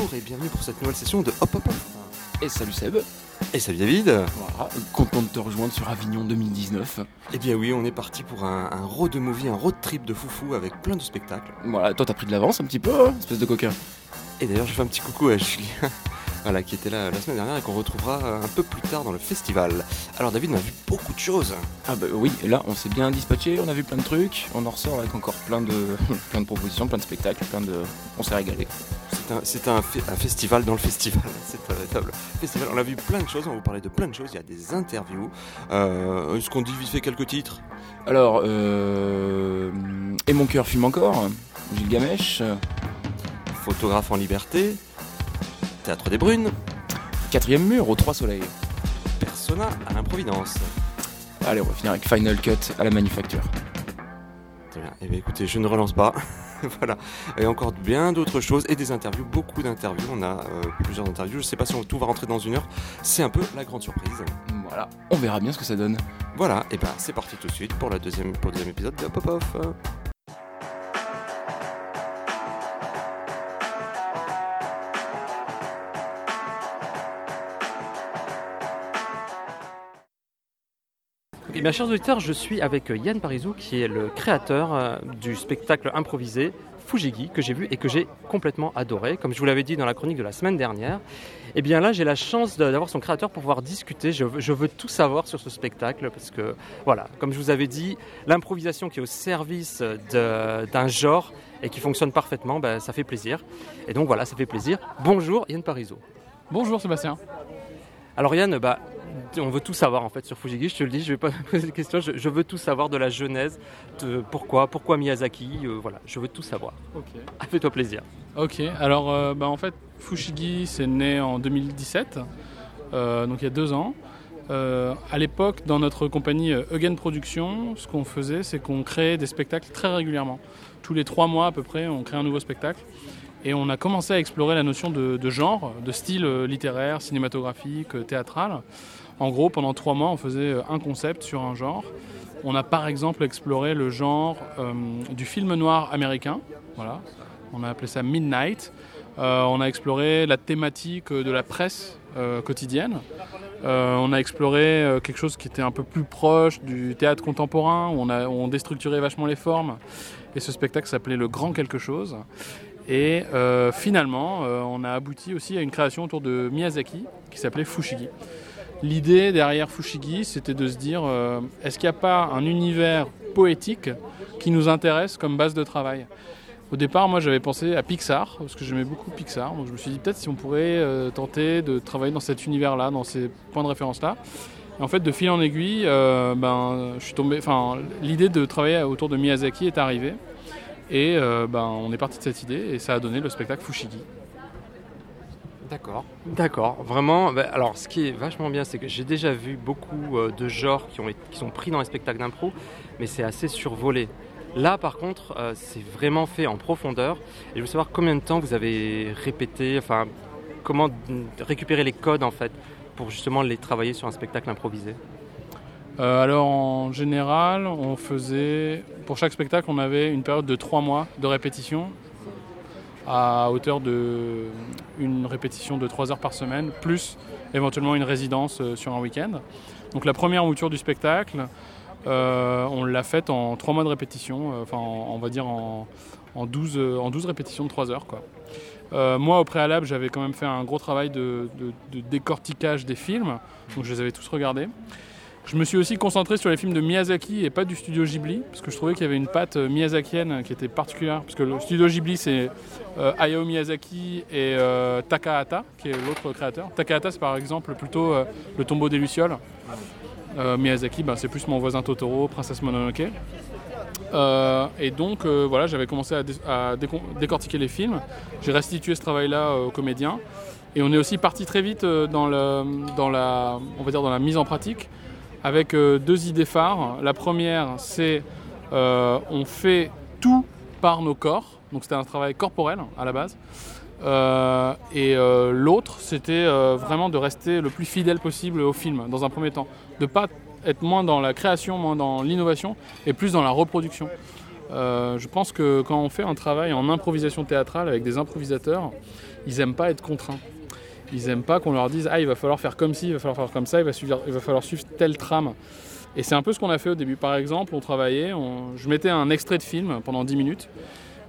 bonjour et bienvenue pour cette nouvelle session de Hop Hop Hop. Et salut Seb. Et salut David. Voilà, content de te rejoindre sur Avignon 2019. Eh bien oui, on est parti pour un, un road movie, un road trip de foufou avec plein de spectacles. Voilà, toi t'as pris de l'avance un petit peu, hein, espèce de coquin. Et d'ailleurs, je fais un petit coucou à Julien, voilà, qui était là la semaine dernière et qu'on retrouvera un peu plus tard dans le festival. Alors David, on a vu beaucoup de choses. Ah bah oui, là on s'est bien dispatché, on a vu plein de trucs, on en ressort avec encore plein de, plein de propositions, plein de spectacles, plein de... On s'est régalé. C'est un, festival dans le festival. C'est un véritable festival. On a vu plein de choses, on va vous parler de plein de choses. Il y a des interviews. Euh, Est-ce qu'on dit vite fait quelques titres? Alors, euh... Et mon cœur fume encore, Gilgamesh, Photographe en liberté, Théâtre des Brunes, quatrième mur aux trois soleils. Persona à l'improvidence. Allez, on va finir avec Final Cut à la manufacture. Très bien. Eh bien, écoutez, je ne relance pas. voilà. Et encore bien d'autres choses et des interviews, beaucoup d'interviews. On a euh, plusieurs interviews. Je ne sais pas si on- tout va rentrer dans une heure. C'est un peu la grande surprise. Voilà, on verra bien ce que ça donne. Voilà. Et ben, c'est parti tout de suite pour, la deuxième, pour le deuxième épisode de Hop Hop Off. Eh bien, chers auditeurs, je suis avec Yann Parisou, qui est le créateur euh, du spectacle improvisé Fujigi, que j'ai vu et que j'ai complètement adoré. Comme je vous l'avais dit dans la chronique de la semaine dernière, eh bien là, j'ai la chance d'avoir son créateur pour pouvoir discuter. Je veux, je veux tout savoir sur ce spectacle, parce que, voilà, comme je vous avais dit, l'improvisation qui est au service d'un genre et qui fonctionne parfaitement, ben, ça fait plaisir. Et donc voilà, ça fait plaisir. Bonjour Yann Parisou. Bonjour Sébastien. Alors Yann, bah, on veut tout savoir en fait sur Fujigi, je te le dis, je vais pas poser de questions, je, je veux tout savoir de la genèse, de pourquoi, pourquoi Miyazaki, euh, voilà, je veux tout savoir. Ok. Fais-toi plaisir. Ok, alors euh, bah, en fait, Fushigi, c'est né en 2017, euh, donc il y a deux ans. À l'époque, dans notre compagnie Eugen Productions, ce qu'on faisait, c'est qu'on créait des spectacles très régulièrement. Tous les trois mois à peu près, on crée un nouveau spectacle. Et on a commencé à explorer la notion de, de genre, de style littéraire, cinématographique, théâtral. En gros, pendant trois mois, on faisait euh, un concept sur un genre. On a par exemple exploré le genre euh, du film noir américain. On a appelé ça Midnight. Euh, on a exploré la thématique de la presse quotidienne. On a exploré quelque chose qui était un peu plus proche du théâtre contemporain, où on, a, où on déstructurait vachement les formes. Et ce spectacle s'appelait Le Grand Quelque chose. Et finalement, on a abouti aussi à une création autour de Miyazaki qui s'appelait Fushigi. L'idée derrière Fushigi, c'était de se dire euh, est-ce qu'il n'y a pas un univers poétique qui nous intéresse comme base de travail? Au départ, moi j'avais pensé à Pixar, parce que j'aimais beaucoup Pixar. Donc je me suis dit peut-être si on pourrait euh, tenter de travailler dans cet univers-là, dans ces points de référence-là. En fait, de fil en aiguille, euh, ben, tombé. Enfin, l'idée de travailler autour de Miyazaki est arrivée. Et ben, on est parti de cette idée et ça a donné le spectacle Fushigi. D'accord. D'accord, vraiment. bah, alors, ce qui est vachement bien, c'est que j'ai déjà vu beaucoup euh, de genres qui, ont, été- qui sont pris dans les spectacles d'impro, mais c'est assez survolé. Là, par contre, euh, c'est vraiment fait en profondeur. Et je veux savoir combien de temps vous avez répété, enfin, comment mm, récupérer les codes en fait pour justement les travailler sur un spectacle improvisé? Euh, alors en général, on faisait pour chaque spectacle, on avait une période de trois mois de répétition à hauteur de une répétition de trois heures par semaine, plus éventuellement une résidence euh, sur un week-end. Donc la première mouture du spectacle, euh, on l'a faite en trois mois de répétition, euh, enfin en- on va dire en, en 12, euh, en 12 répétitions de trois heures. Quoi. Moi au préalable, j'avais quand même fait un gros travail de, de- de décortiquage des films, donc je les avais tous regardés. Je me suis aussi concentré sur les films de Miyazaki et pas du studio Ghibli, parce que je trouvais qu'il y avait une patte euh, miyazakienne qui était particulière, parce que le studio Ghibli c'est euh, Hayao Miyazaki et euh, Takahata, qui est l'autre créateur. Takahata c'est par exemple plutôt euh, Le tombeau des Lucioles. Miyazaki ben, c'est plus Mon voisin Totoro, Princesse Mononoke. Et donc voilà, j'avais commencé à, décortiquer les films. J'ai restitué ce travail-là aux comédiens. Et on est aussi parti très vite dans, la, on va dire dans la mise en pratique avec euh, deux idées phares. La première, c'est euh, on fait tout par nos corps. Donc c'était un travail corporel à la base. Euh, et l'autre, c'était vraiment de rester le plus fidèle possible au film dans un premier temps. De pas être moins dans la création, moins dans l'innovation et plus dans la reproduction. Je pense que quand on fait un travail en improvisation théâtrale avec des improvisateurs, ils aiment pas être contraints. Ils aiment pas qu'on leur dise ah il va falloir faire comme ci, il va falloir faire comme ça, il va, il va falloir suivre telle trame. Et c'est un peu ce qu'on a fait au début. Par exemple, on travaillait, je mettais un extrait de film pendant 10 minutes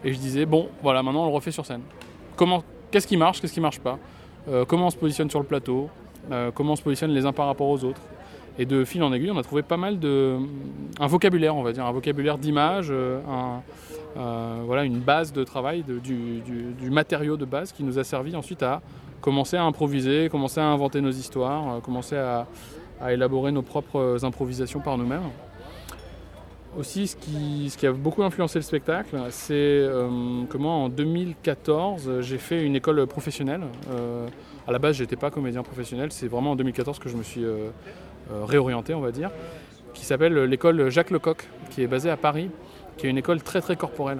et je disais bon voilà maintenant on le refait sur scène. Qu'est-ce qui marche, qu'est-ce qui marche pas, Euh, comment on se positionne sur le plateau, euh, comment on se positionne les uns par rapport aux autres? Et de fil en aiguille, on a trouvé pas mal de. un vocabulaire, on va dire, un vocabulaire d'image, euh, voilà, une base de travail, du- du matériau de base qui nous a servi ensuite à commencer à improviser, commencer à inventer nos histoires, euh, commencer à, élaborer nos propres improvisations par nous-mêmes. Aussi, ce qui, a beaucoup influencé le spectacle, c'est euh, que moi, en 2014, j'ai fait une école professionnelle. Euh, à la base, j'étais pas comédien professionnel, c'est vraiment en 2014 que je me suis euh, euh, réorienté, on va dire, qui s'appelle l'école Jacques Lecoq, qui est basée à Paris, qui est une école très très corporelle.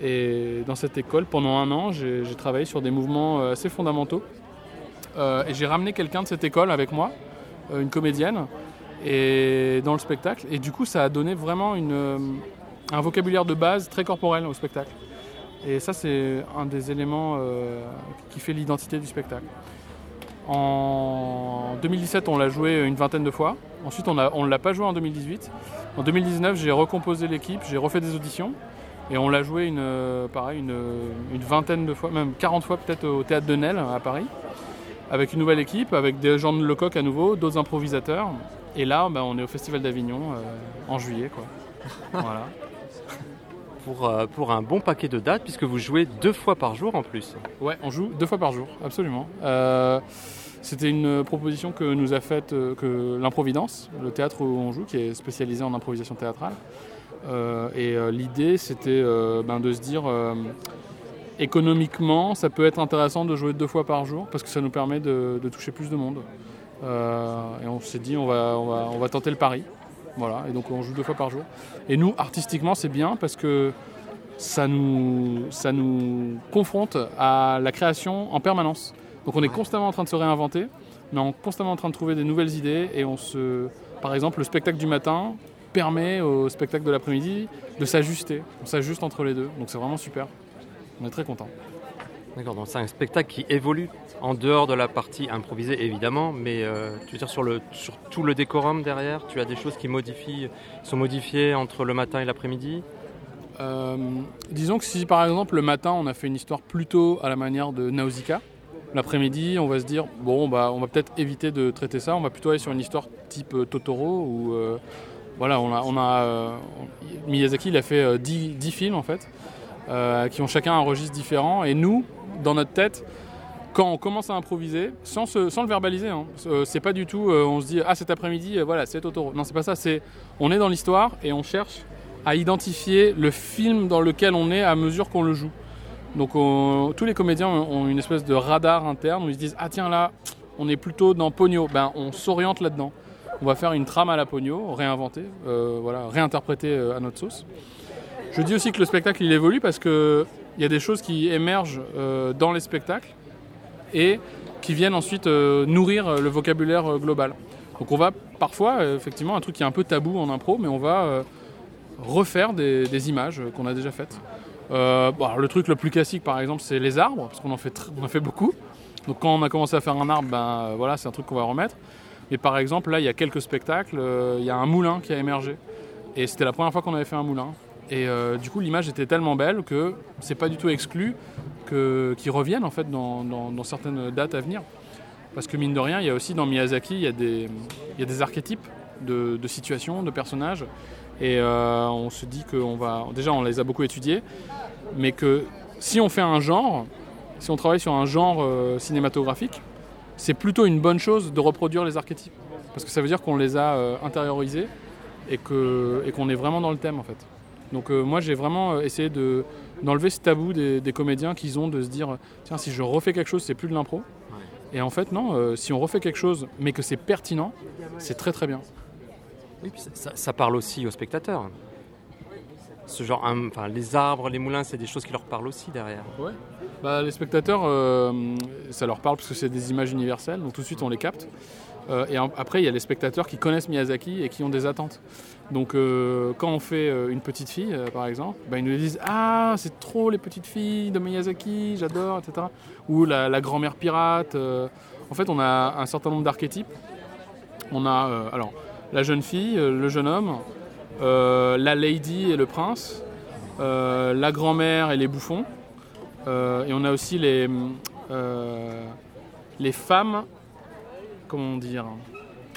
Et dans cette école, pendant un an, j'ai travaillé sur des mouvements euh, assez fondamentaux. Euh, et j'ai ramené quelqu'un de cette école avec moi, euh, une comédienne, et dans le spectacle. Et du coup, ça a donné vraiment un vocabulaire de base très corporel au spectacle. Et ça, c'est un des éléments qui fait l'identité du spectacle. En 2017, on l'a joué une vingtaine de fois. Ensuite, on ne l'a pas joué en 2018. En 2019, j'ai recomposé l'équipe, j'ai refait des auditions. Et on l'a joué une, euh, pareil, une, une vingtaine de fois, même 40 fois peut-être au théâtre de Nesle à Paris. Avec une nouvelle équipe, avec des gens de Lecoq à nouveau, d'autres improvisateurs. Et là, bah, on est au Festival d'Avignon euh, en juillet. Quoi. voilà. Pour, euh, pour un bon paquet de dates, puisque vous jouez deux fois par jour en plus. Ouais, on joue deux fois par jour, absolument. Euh, C'était une proposition que nous a faite euh, que l'Improvidence, le théâtre où on joue, qui est spécialisé en improvisation théâtrale. Euh, et euh, l'idée, c'était euh, ben, de se dire, économiquement, ça peut être intéressant de jouer deux fois par jour, parce que ça nous permet de, toucher plus de monde. Et on s'est dit, on va tenter le pari. Voilà, et donc on joue deux fois par jour. Et nous, artistiquement, c'est bien parce que ça nous, ça nous confronte à la création en permanence. Donc on est constamment en train de se réinventer, mais on est constamment en train de trouver des nouvelles idées. Et on se, par exemple, le spectacle du matin permet au spectacle de l'après-midi de s'ajuster. On s'ajuste entre les deux. Donc c'est vraiment super. On est très content. D'accord, donc c'est un spectacle qui évolue en dehors de la partie improvisée évidemment, mais euh, tu veux dire sur, le, sur tout le décorum derrière, tu as des choses qui modifient, sont modifiées entre le matin et l'après-midi? Euh, disons que si par exemple le matin on a fait une histoire plutôt à la manière de Nausicaa, l'après-midi on va se dire bon bah on va peut-être éviter de traiter ça, on va plutôt aller sur une histoire type euh, Totoro ou voilà on a, euh, Miyazaki il a fait euh, 10, 10 films en fait euh, qui ont chacun un registre différent et nous dans notre tête quand on commence à improviser, sans, le verbaliser, hein, euh, c'est pas du tout, euh, on se dit ah cet après-midi, euh, voilà, c'est Totoro. Non, c'est pas ça. On est dans l'histoire et on cherche à identifier le film dans lequel on est à mesure qu'on le joue. Donc on- tous les comédiens ont une espèce de radar interne où ils se disent ah tiens là, on est plutôt dans Pogno. Ben on s'oriente là-dedans. On va faire une trame à la Pogno, réinventer, euh, voilà, réinterpréter euh, à notre sauce. Je dis aussi que le spectacle il évolue parce que il y a des choses qui émergent euh, dans les spectacles et qui viennent ensuite nourrir le vocabulaire global. Donc on va parfois, effectivement, un truc qui est un peu tabou en impro, mais on va refaire des, images qu'on a déjà faites. Le truc le plus classique, par exemple, c'est les arbres, parce qu'on en fait, en fait beaucoup. Donc quand on a commencé à faire un arbre, ben voilà, c'est un truc qu'on va remettre. Mais par exemple, là, il y a quelques spectacles, euh, il y a un moulin qui a émergé. Et c'était la première fois qu'on avait fait un moulin. Et euh, du coup, l'image était tellement belle que c'est pas du tout exclu qu'ils reviennent en fait dans, dans- certaines dates à venir. Parce que mine de rien, il y a aussi dans Miyazaki, il y a des, il y a des archétypes de, de situations, de personnages. Et euh, on se dit qu'on va. Déjà, on les a beaucoup étudiés, mais que si on fait un genre, si on travaille sur un genre cinématographique, c'est plutôt une bonne chose de reproduire les archétypes. Parce que ça veut dire qu'on les a euh, intériorisés et que- et qu'on est vraiment dans le thème en fait. Donc euh, moi j'ai vraiment euh, essayé de, d'enlever ce tabou des, des comédiens qu'ils ont de se dire tiens si je refais quelque chose c'est plus de l'impro. Et en fait non, euh, si on refait quelque chose mais que c'est pertinent, c'est très très bien. Oui, puis ça- ça parle aussi aux spectateurs. Ce genre, enfin, les arbres, les moulins, c'est des choses qui leur parlent aussi derrière. Ouais. Bah, les spectateurs, euh, ça leur parle parce que c'est des images universelles, donc tout de suite on les capte. Euh, et après, il y a les spectateurs qui connaissent Miyazaki et qui ont des attentes. Donc, euh, quand on fait une petite fille, par exemple, bah, ils nous disent Ah, c'est trop les petites filles de Miyazaki, j'adore, etc. Ou la, la grand-mère pirate. En fait, on a un certain nombre d'archétypes. On a alors la jeune fille, le jeune homme, la lady et le prince, euh, la grand-mère et les bouffons. Euh, et on a aussi les, euh, les femmes, comment dire,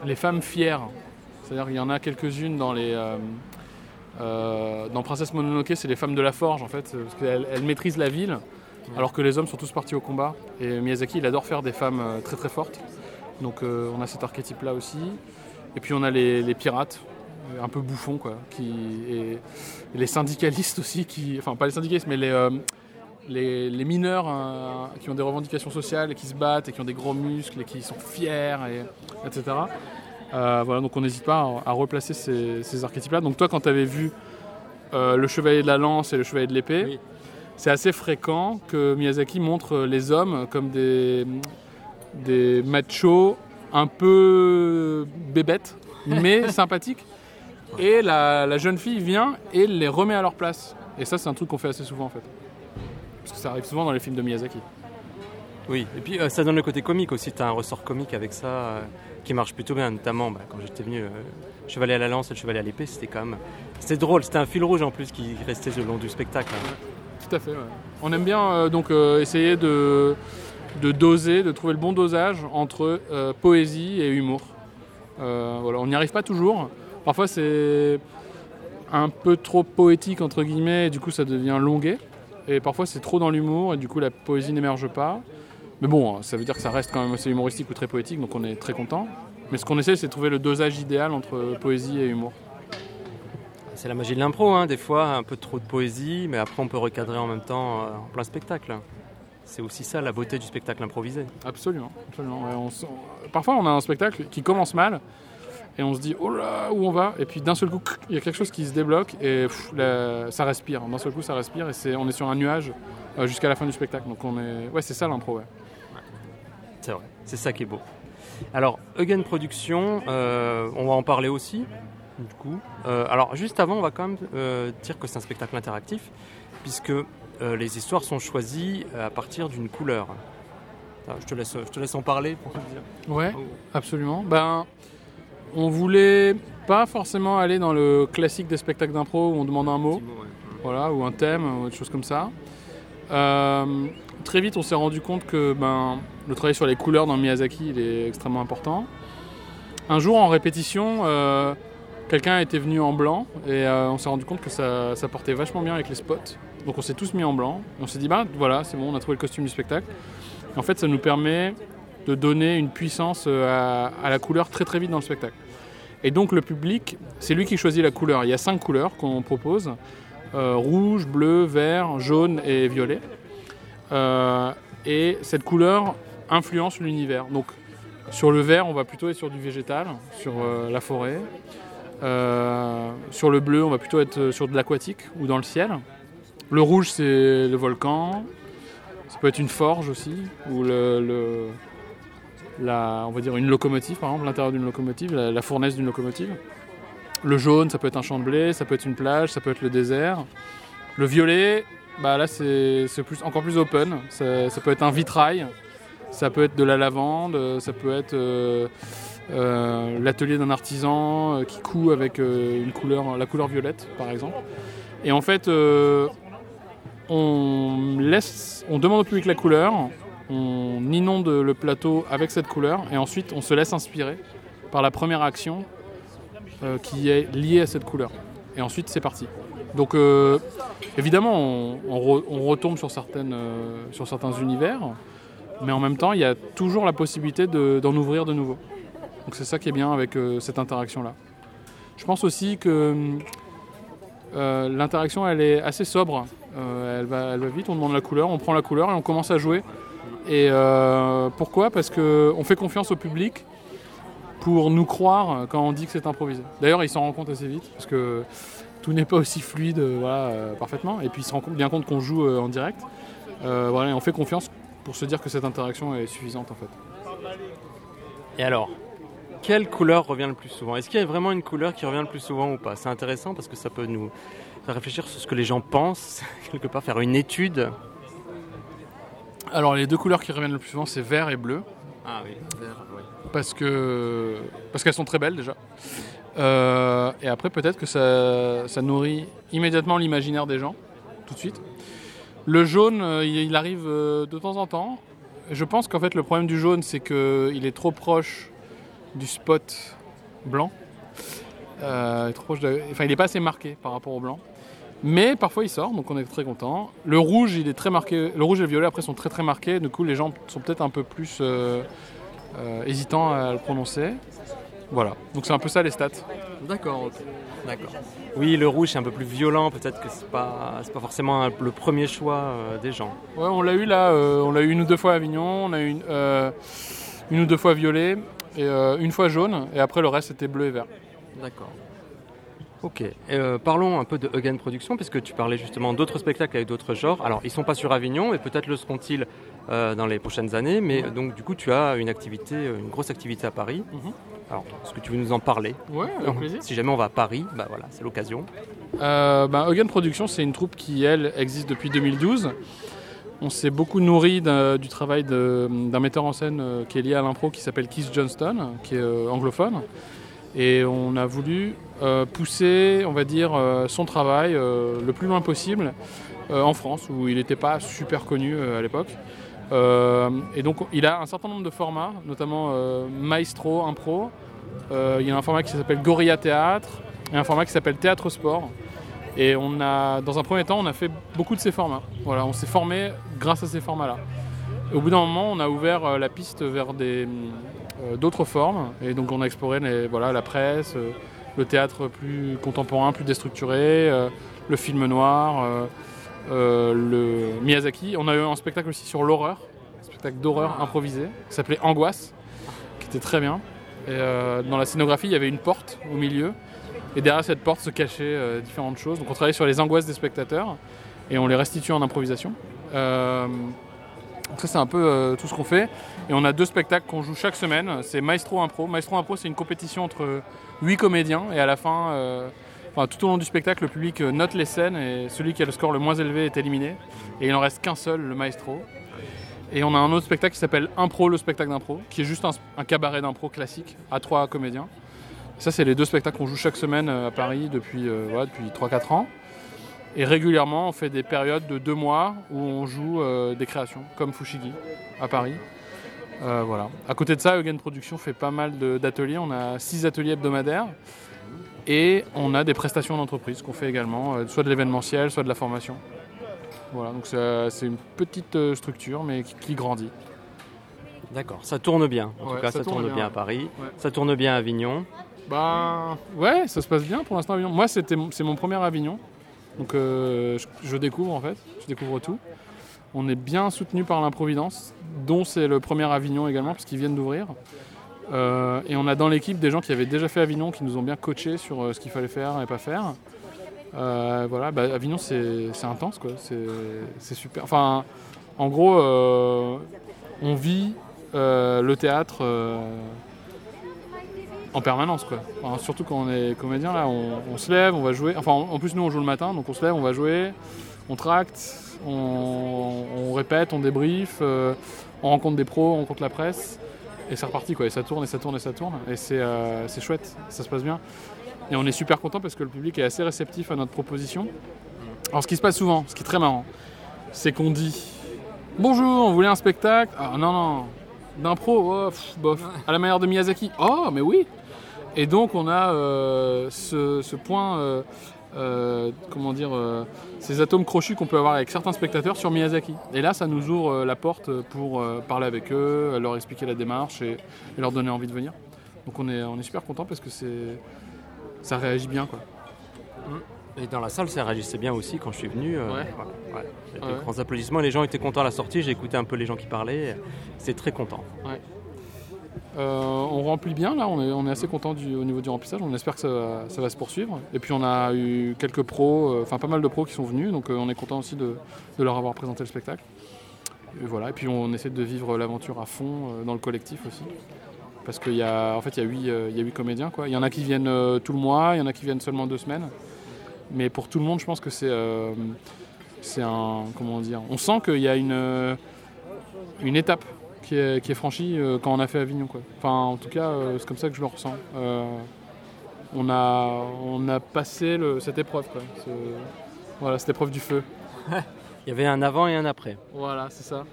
les femmes fières. C'est-à-dire qu'il y en a quelques-unes dans les. euh, euh, dans Princesse Mononoke, c'est les femmes de la forge en fait, parce qu'elles elles maîtrisent la ville, alors que les hommes sont tous partis au combat. Et Miyazaki, il adore faire des femmes euh, très très fortes. Donc euh, on a cet archétype-là aussi. Et puis on a les, les pirates, euh, un peu bouffons quoi, qui, et, et les syndicalistes aussi, qui, enfin pas les syndicalistes, mais les, euh, les, les mineurs euh, qui ont des revendications sociales et qui se battent et qui ont des gros muscles et qui sont fiers, et, etc. Euh, voilà, donc on n'hésite pas à, à replacer ces, ces archétypes-là. Donc toi, quand tu avais vu euh, le chevalier de la lance et le chevalier de l'épée, Oui. c'est assez fréquent que Miyazaki montre les hommes comme des, des machos un peu bébêtes, mais sympathiques. Et la, la jeune fille vient et les remet à leur place. Et ça, c'est un truc qu'on fait assez souvent en fait. Parce que ça arrive souvent dans les films de Miyazaki. Oui, et puis euh, ça donne le côté comique aussi. Tu as un ressort comique avec ça euh, qui marche plutôt bien, notamment bah, quand j'étais venu, euh, Chevalier à la lance et le Chevalier à l'épée, c'était quand même. C'était drôle, c'était un fil rouge en plus qui restait le long du spectacle. hein. Tout à fait. ouais. On aime bien euh, donc essayer de, de doser, de trouver le bon dosage entre poésie et humour. Voilà, on n'y arrive pas toujours. Parfois c'est un peu trop poétique entre guillemets, et du coup ça devient longuet. Et parfois c'est trop dans l'humour et du coup la poésie n'émerge pas. Mais bon, ça veut dire que ça reste quand même assez humoristique ou très poétique, donc on est très content. Mais ce qu'on essaie, c'est de trouver le dosage idéal entre poésie et humour. C'est la magie de l'impro, hein, des fois un peu trop de poésie, mais après on peut recadrer en même temps euh, en plein spectacle. C'est aussi ça la beauté du spectacle improvisé. Absolument, absolument. Ouais, on s- Parfois, on a un spectacle qui commence mal et on se dit oh là où on va? Et puis d'un seul coup il y a quelque chose qui se débloque et pff, là, ça respire. D'un seul coup, ça respire et c'est on est sur un nuage euh, jusqu'à la fin du spectacle. Donc on est ouais c'est ça l'impro. Ouais. C'est vrai, c'est ça qui est beau. Alors, Eugen Productions, euh, on va en parler aussi, du coup. Euh, alors, juste avant, on va quand même euh, dire que c'est un spectacle interactif, puisque les histoires sont choisies à partir d'une couleur. Ah, je, te laisse, je te laisse en parler pour dire. Ouais, absolument. Ben on voulait pas forcément aller dans le classique des spectacles d'impro où on demande un mot. voilà, ou un thème, ou des choses comme ça. Euh, très vite, on s'est rendu compte que ben, le travail sur les couleurs dans Miyazaki, il est extrêmement important. Un jour, en répétition, euh, quelqu'un était venu en blanc et euh, on s'est rendu compte que ça, ça portait vachement bien avec les spots. Donc on s'est tous mis en blanc. Et on s'est dit, bah voilà, c'est bon, on a trouvé le costume du spectacle. Et en fait, ça nous permet de donner une puissance euh, à, la couleur très très vite dans le spectacle. Et donc le public, c'est lui qui choisit la couleur. Il y a cinq couleurs qu'on propose. Euh, rouge, bleu, vert, jaune et violet. Euh, et cette couleur influence l'univers. Donc sur le vert, on va plutôt être sur du végétal, sur la forêt. Sur le bleu, on va plutôt être sur de l'aquatique ou dans le ciel. Le rouge, c'est le volcan. Ça peut être une forge aussi, ou le- on va dire une locomotive, par exemple, l'intérieur d'une locomotive, la, fournaise d'une locomotive. Le jaune, ça peut être un champ de blé, ça peut être une plage, ça peut être le désert. Le violet, bah là c'est plus, encore plus open. Ça, peut être un vitrail, ça peut être de la lavande, euh, ça peut être euh, euh, l'atelier d'un artisan qui coud avec une couleur, la couleur violette par exemple. Et en fait, on laisse, on demande au public la couleur, on inonde le plateau avec cette couleur et ensuite on se laisse inspirer par la première action euh, qui est liée à cette couleur. Et ensuite c'est parti. Donc euh, évidemment on, on re- on retombe sur, euh, sur certains univers, mais en même temps il y a toujours la possibilité de- d'en ouvrir de nouveaux. Donc c'est ça qui est bien avec cette interaction-là. Je pense aussi que l'interaction elle est assez sobre. Elle va vite, on demande la couleur, on prend la couleur et on commence à jouer. Et euh, pourquoi? Parce qu'on fait confiance au public pour nous croire quand on dit que c'est improvisé. D'ailleurs, il s'en rend compte assez vite parce que tout n'est pas aussi fluide euh, euh, parfaitement. Et puis il se rend bien compte qu'on joue en direct. Et on fait confiance pour se dire que cette interaction est suffisante en fait. Et alors, quelle couleur revient le plus souvent? Est-ce qu'il y a vraiment une couleur qui revient le plus souvent ou pas? C'est intéressant parce que ça peut nous faire réfléchir sur ce que les gens pensent, quelque part faire une étude. Alors les deux couleurs qui reviennent le plus souvent c'est vert et bleu. Ah oui, parce que parce qu'elles sont très belles déjà. Euh, et après peut-être que ça, ça nourrit immédiatement l'imaginaire des gens, tout de suite. Le jaune, euh, il, arrive euh, de temps en temps. Je pense qu'en fait le problème du jaune, c'est qu'il est trop proche du spot blanc. Euh, trop Enfin, il n'est pas assez marqué par rapport au blanc. Mais parfois il sort, donc on est très content. Le rouge, il est très marqué. Le rouge et le violet après sont très très marqués. Du coup, les gens sont peut-être un peu plus euh, euh, hésitants à le prononcer. Voilà. Donc c'est un peu ça les stats. D'accord, ok. D'accord. Oui, le rouge c'est un peu plus violent, peut-être que c'est pas, c'est pas forcément un- le premier choix euh, des gens. Ouais, on l'a eu là. euh, on l'a eu une ou deux fois à Avignon. On a eu une, euh, une ou deux fois violet et euh, une fois jaune. Et après le reste c'était bleu et vert. D'accord. Ok, Euh, parlons un peu de Again Production, puisque tu parlais justement d'autres spectacles avec d'autres genres. Alors, ils sont pas sur Avignon, mais peut-être le seront-ils euh, dans les prochaines années. Mais donc, du coup, tu as une activité, euh, une grosse activité à Paris. Mhm. Alors, est-ce que tu veux nous en parler? Ouais, avec plaisir. Si jamais on va à Paris, bah voilà, c'est l'occasion. Euh, Eugen Productions, c'est une troupe qui, elle, existe depuis 2012. On s'est beaucoup nourri du travail d'un metteur en scène qui est lié à l'impro qui s'appelle Keith Johnston, qui est anglophone. Et on a voulu euh, pousser, on va dire, euh, son travail euh, le plus loin possible en France, où il n'était pas super connu à l'époque. Et donc, il a un certain nombre de formats, notamment Maestro Impro. Il y a un format qui s'appelle Gorilla Théâtre et un format qui s'appelle Théâtre Sport. Et on a, dans un premier temps, on a fait beaucoup de ces formats. Voilà, on s'est formé grâce à ces formats-là. Au bout d'un moment, on a ouvert la piste vers des, d'autres formes. Et donc, on a exploré les- voilà, la presse, euh, le théâtre plus contemporain, plus déstructuré, euh, le film noir, euh, euh, le Miyazaki. On a eu un spectacle aussi sur l'horreur, un spectacle d'horreur improvisé, qui s'appelait Angoisse, qui était très bien. Euh, dans la scénographie, il y avait une porte au milieu. Et derrière cette porte se cachaient euh, différentes choses. Donc on travaillait sur les angoisses des spectateurs et on les restitue en improvisation. Euh, ça c'est un peu euh, tout ce qu'on fait. Et on a deux spectacles qu'on joue chaque semaine. C'est Maestro Impro. Maestro Impro c'est une compétition entre huit comédiens et à la fin, euh, tout au long du spectacle, le public euh, note les scènes et celui qui a le score le moins élevé est éliminé. Et il en reste qu'un seul, le Maestro. Et on a un autre spectacle qui s'appelle Impro, le spectacle d'impro, qui est juste un, cabaret d'impro classique à trois comédiens. Ça, c'est les deux spectacles qu'on joue chaque semaine à Paris depuis, depuis 3-4 ans. Et régulièrement, on fait des périodes de deux mois où on joue euh, des créations, comme Fushigi à Paris. Euh, voilà. À côté de ça, Eugen Production fait pas mal d'ateliers. On a six ateliers hebdomadaires. Et on a des prestations d'entreprise qu'on fait également, euh, soit de l'événementiel, soit de la formation. Voilà, donc c'est une petite structure, mais qui, qui grandit. D'accord, ça tourne bien. En Ouais, tout cas, ça ça, tourne tourne, bien, à Paris. Ouais. Ça tourne bien à Avignon. Bah ouais, ça se passe bien pour l'instant à Avignon. Moi, c'est mon premier Avignon, donc euh, je, découvre en fait, je découvre tout. On est bien soutenu par l'improvidence, dont c'est le premier Avignon également, parce qu'ils viennent d'ouvrir. Euh, et on a dans l'équipe des gens qui avaient déjà fait Avignon, qui nous ont bien coachés sur euh, ce qu'il fallait faire et pas faire. Voilà, bah, Avignon c'est intense quoi, c'est super. Enfin, en gros, on vit le théâtre. En permanence quoi. Enfin, surtout quand on est comédien là, on, on se lève, on va jouer. Enfin en plus nous on joue le matin, donc on se lève, on va jouer, on tracte, on, on répète, on débrief, euh, on rencontre des pros, on rencontre la presse, et c'est reparti quoi. Et ça tourne et ça tourne et ça tourne, et c'est euh, c'est chouette, ça se passe bien. Et on est super content parce que le public est assez réceptif à notre proposition. Alors ce qui se passe souvent, ce qui est très marrant, c'est qu'on dit bonjour, on voulait un spectacle. Ah non non, d'impro, oh, pff, bof. À la manière de Miyazaki. Oh mais oui. Et donc on a euh, ce, ce point, euh, euh, comment dire, ces atomes crochus qu'on peut avoir avec certains spectateurs sur Miyazaki. Et là, ça nous ouvre la porte pour parler avec eux, leur expliquer la démarche et, et leur donner envie de venir. Donc on est, on est super content parce que c'est, ça réagit bien quoi. Et dans la salle, ça réagissait bien aussi quand je suis venu. euh, Ouais. ouais. Ouais. grands applaudissements. Les gens étaient contents à la sortie. J'ai écouté un peu les gens qui parlaient. C'est très content. On remplit bien là, on est, assez content au niveau du remplissage, on espère que ça, va- se poursuivre. Et puis on a eu quelques pros, euh, enfin pas mal de pros qui sont venus, donc euh, on est content aussi de, leur avoir présenté le spectacle. Et voilà, puis on essaie de vivre l'aventure à fond euh, dans le collectif aussi. Parce qu'il y a, en fait, il y a huit, euh, comédiens. Il y en a qui viennent euh, tout le mois, il y en a qui viennent seulement deux semaines. Mais pour tout le monde, je pense que c'est, euh, un, comment dire, on sent qu'il y a euh, une étape qui est, qui est franchie euh, quand on a fait Avignon. Quoi. Enfin, en tout cas, euh, c'est comme ça que je le ressens. Euh, on a, on a passé le- cette épreuve, quoi. Voilà, cette épreuve du feu. Il y avait un avant et un après. Voilà, c'est ça.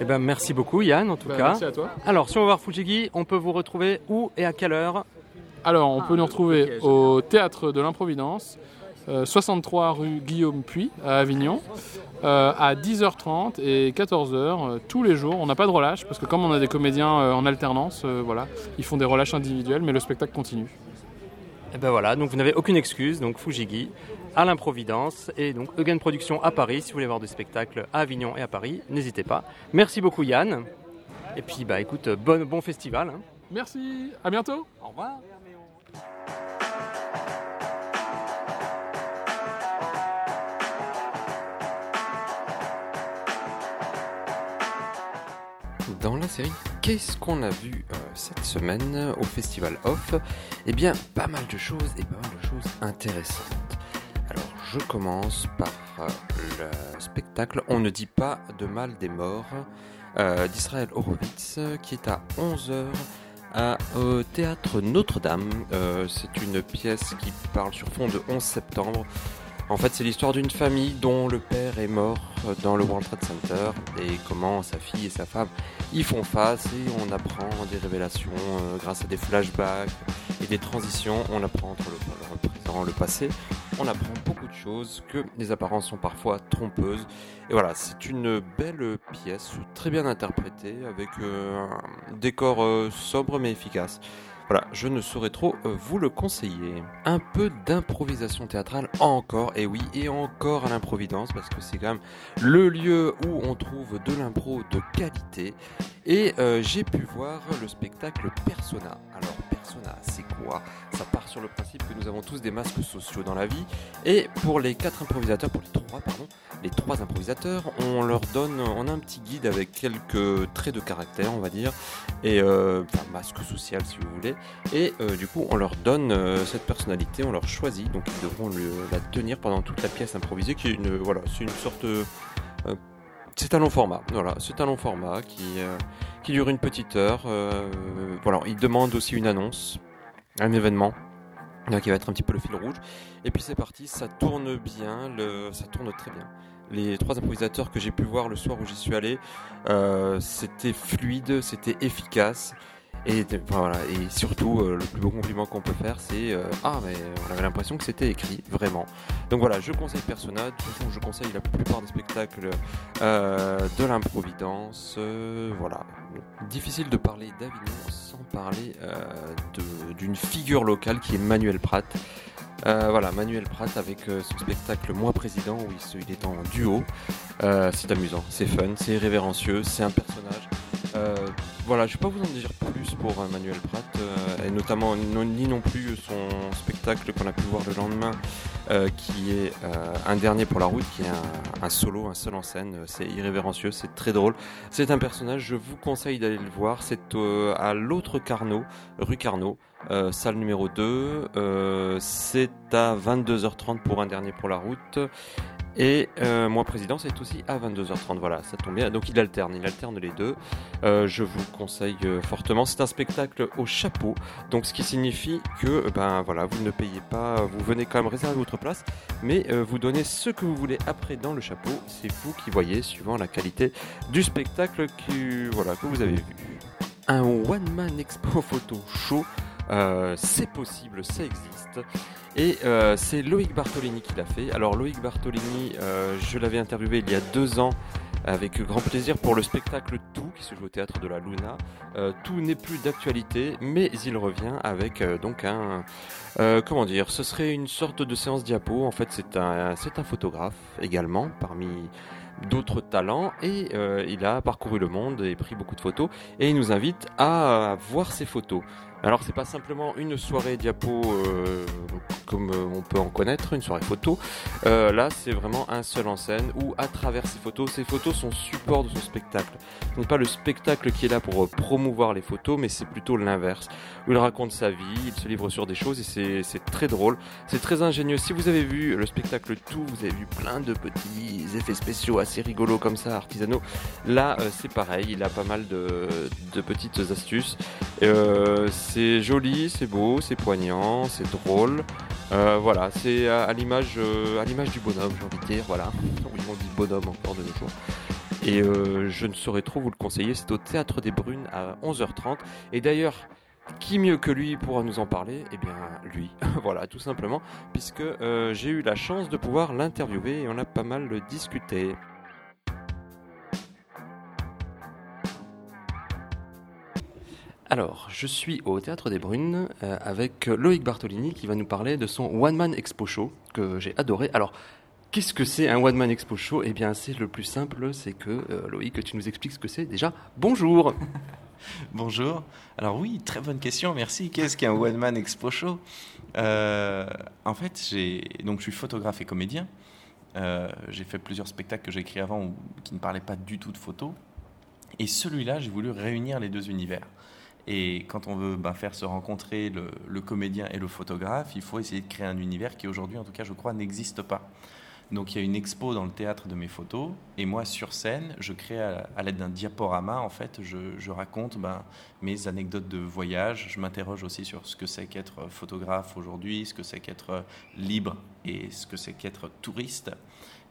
Eh ben, merci beaucoup Yann en tout Bah, cas. merci à toi. Alors, si on veut voir Fujigi, on peut vous retrouver où et à quelle heure? Alors, on Ah, peut nous retrouver ok, au théâtre de l'Improvidence, euh, 63 rue Guillaume Puy à Avignon, euh, à 10h30 et 14h euh, tous les jours. On n'a pas de relâche parce que comme on a des comédiens euh, en alternance, euh, voilà, ils font des relâches individuelles, mais le spectacle continue. Et ben voilà, donc vous n'avez aucune excuse, donc Fujigi à l'improvidence et donc Eugen Productions à Paris. Si vous voulez voir des spectacles à Avignon et à Paris, n'hésitez pas. Merci beaucoup Yann. Et puis bah écoute, bon, bon festival. hein. Merci, à bientôt. Au revoir. Dans la série, qu'est-ce qu'on a vu euh, cette semaine au Festival Off? Eh bien, pas mal de choses et pas mal de choses intéressantes. Alors, je commence par euh, le spectacle On ne dit pas de mal des morts euh, d'Israël Horowitz qui est à 11h à, au théâtre Notre-Dame. Euh, c'est une pièce qui parle sur fond de 11 septembre. En fait, c'est l'histoire d'une famille dont le père est mort euh, dans le World Trade Center et comment sa fille et sa femme y font face et on apprend des révélations euh, grâce à des flashbacks et des transitions. On apprend entre le, le passé. On apprend beaucoup de choses, que les apparences sont parfois trompeuses. Et voilà, c'est une belle pièce, très bien interprétée, avec euh, un décor sobre mais efficace. Voilà, je ne saurais trop euh, vous le conseiller. Un peu d'improvisation théâtrale encore, et oui, et encore à l'improvidence, parce que c'est quand même le lieu où on trouve de l'impro de qualité. Et euh, j'ai pu voir le spectacle Persona. Alors Persona, c'est quoi Ça part sur le principe que nous avons tous des masques sociaux dans la vie. Et pour les quatre improvisateurs, pour les trois, pardon, les trois improvisateurs, on leur donne, on a un petit guide avec quelques traits de caractère, on va dire, et euh, enfin, masque social si vous voulez. Et euh, du coup, on leur donne euh, cette personnalité, on leur choisit, donc ils devront le- la tenir pendant toute la pièce improvisée, qui est une, voilà, c'est une sorte, euh, c'est un long format, voilà, c'est un long format qui, euh, qui dure une petite heure. euh, voilà, ils demandent aussi une annonce, un événement. euh, qui va être un petit peu le fil rouge. Et puis c'est parti, ça tourne bien, ça tourne très bien. Les trois improvisateurs que j'ai pu voir le soir où j'y suis allé, c'était fluide, c'était efficace. Et, voilà, et surtout, le plus beau compliment qu'on peut faire, c'est Ah, mais on avait l'impression que c'était écrit, vraiment. Donc voilà, je conseille Persona. De toute je conseille la plupart des spectacles euh, de l'improvidence. euh, voilà. Difficile de parler d'Avignon sans parler euh, d'une figure locale qui est Manuel Pratt. Voilà, Manuel Pratt avec son spectacle Moi Président où il, il est en duo. C'est amusant, c'est fun, c'est révérencieux, c'est un personnage. Euh, voilà, je ne vais pas vous en dire plus pour euh, Manuel Pratt, euh, et notamment non- ni non plus son spectacle qu'on a pu voir le lendemain, qui est un dernier pour la route, qui est un, un solo, un seul en scène. C'est irrévérencieux, c'est très drôle. C'est un personnage, je vous conseille d'aller le voir. C'est à l'autre Carnot, rue Carnot, salle numéro 2. Euh, c'est à 22h30 pour un dernier pour la route. Et euh, moi, président, c'est aussi à 22h30. Voilà, ça tombe bien. Donc il alterne, il alterne les deux. Euh, je vous conseille euh, fortement. C'est un spectacle au chapeau, donc ce qui signifie que ben voilà, vous ne payez pas, vous venez quand même réserver votre place, mais vous donnez ce que vous voulez après dans le chapeau. C'est vous qui voyez, suivant la qualité du spectacle que voilà que vous avez vu. Un one man expo photo show. Euh, c'est possible, ça existe. Et euh, c'est Loïc Bartolini qui l'a fait. Alors Loïc Bartolini, euh, je l'avais interviewé il y a deux ans avec grand plaisir pour le spectacle Tout qui se joue au théâtre de la Luna. Tout n'est plus d'actualité, mais il revient avec donc un comment dire, ce serait une sorte de séance diapo. En fait, c'est un photographe également parmi d'autres talent et il a parcouru le monde et pris beaucoup de photos et il nous invite à voir ses photos. Alors c'est pas simplement une soirée diapo euh, comme euh, on peut en connaître, une soirée photo. Euh, là c'est vraiment un seul en scène où à travers ces photos, ces photos sont support de son spectacle. Ce n'est pas le spectacle qui est là pour promouvoir les photos, mais c'est plutôt l'inverse. Où il raconte sa vie, il se livre sur des choses et c'est très drôle, c'est très ingénieux. Si vous avez vu le spectacle tout, vous avez vu plein de petits effets spéciaux assez rigolos comme ça, artisanaux. Là c'est pareil, il a pas mal de, de petites astuces. C'est joli, c'est beau, c'est poignant, c'est drôle. Euh, voilà, c'est à, l'image, euh, à l'image du bonhomme, j'ai envie de dire. Voilà, on dit bonhomme encore de nos jours. Et euh, je ne saurais trop vous le conseiller. C'est au Théâtre des Brunes à 11h30. Et d'ailleurs, qui mieux que lui pourra nous en parler? Eh bien, lui. voilà, tout simplement, puisque j'ai eu la chance de pouvoir l'interviewer et on a pas mal discuté. Alors, je suis au Théâtre des Brunes euh, avec Loïc Bartolini qui va nous parler de son One Man Expo Show que j'ai adoré. Alors, qu'est-ce que c'est un One Man Expo Show? Eh bien, c'est le plus simple, c'est que euh, Loïc, tu nous expliques ce que c'est. Déjà, bonjour Bonjour. Alors oui, très bonne question, merci. Qu'est-ce qu'un One Man Expo Show? Euh, En fait, j'ai donc je suis photographe et comédien. j'ai fait plusieurs spectacles que j'ai écrits avant qui ne parlaient pas du tout de photos. Et celui-là, j'ai voulu réunir les deux univers. Et quand on veut bah, faire se rencontrer le, comédien et le photographe, il faut essayer de créer un univers qui aujourd'hui, en tout cas, je crois, n'existe pas. Donc il y a une expo dans le théâtre de mes photos, et moi sur scène, je crée à, l'aide d'un diaporama, en fait, je, raconte ben, mes anecdotes de voyage, je m'interroge aussi sur ce que c'est qu'être photographe aujourd'hui, ce que c'est qu'être libre et ce que c'est qu'être touriste.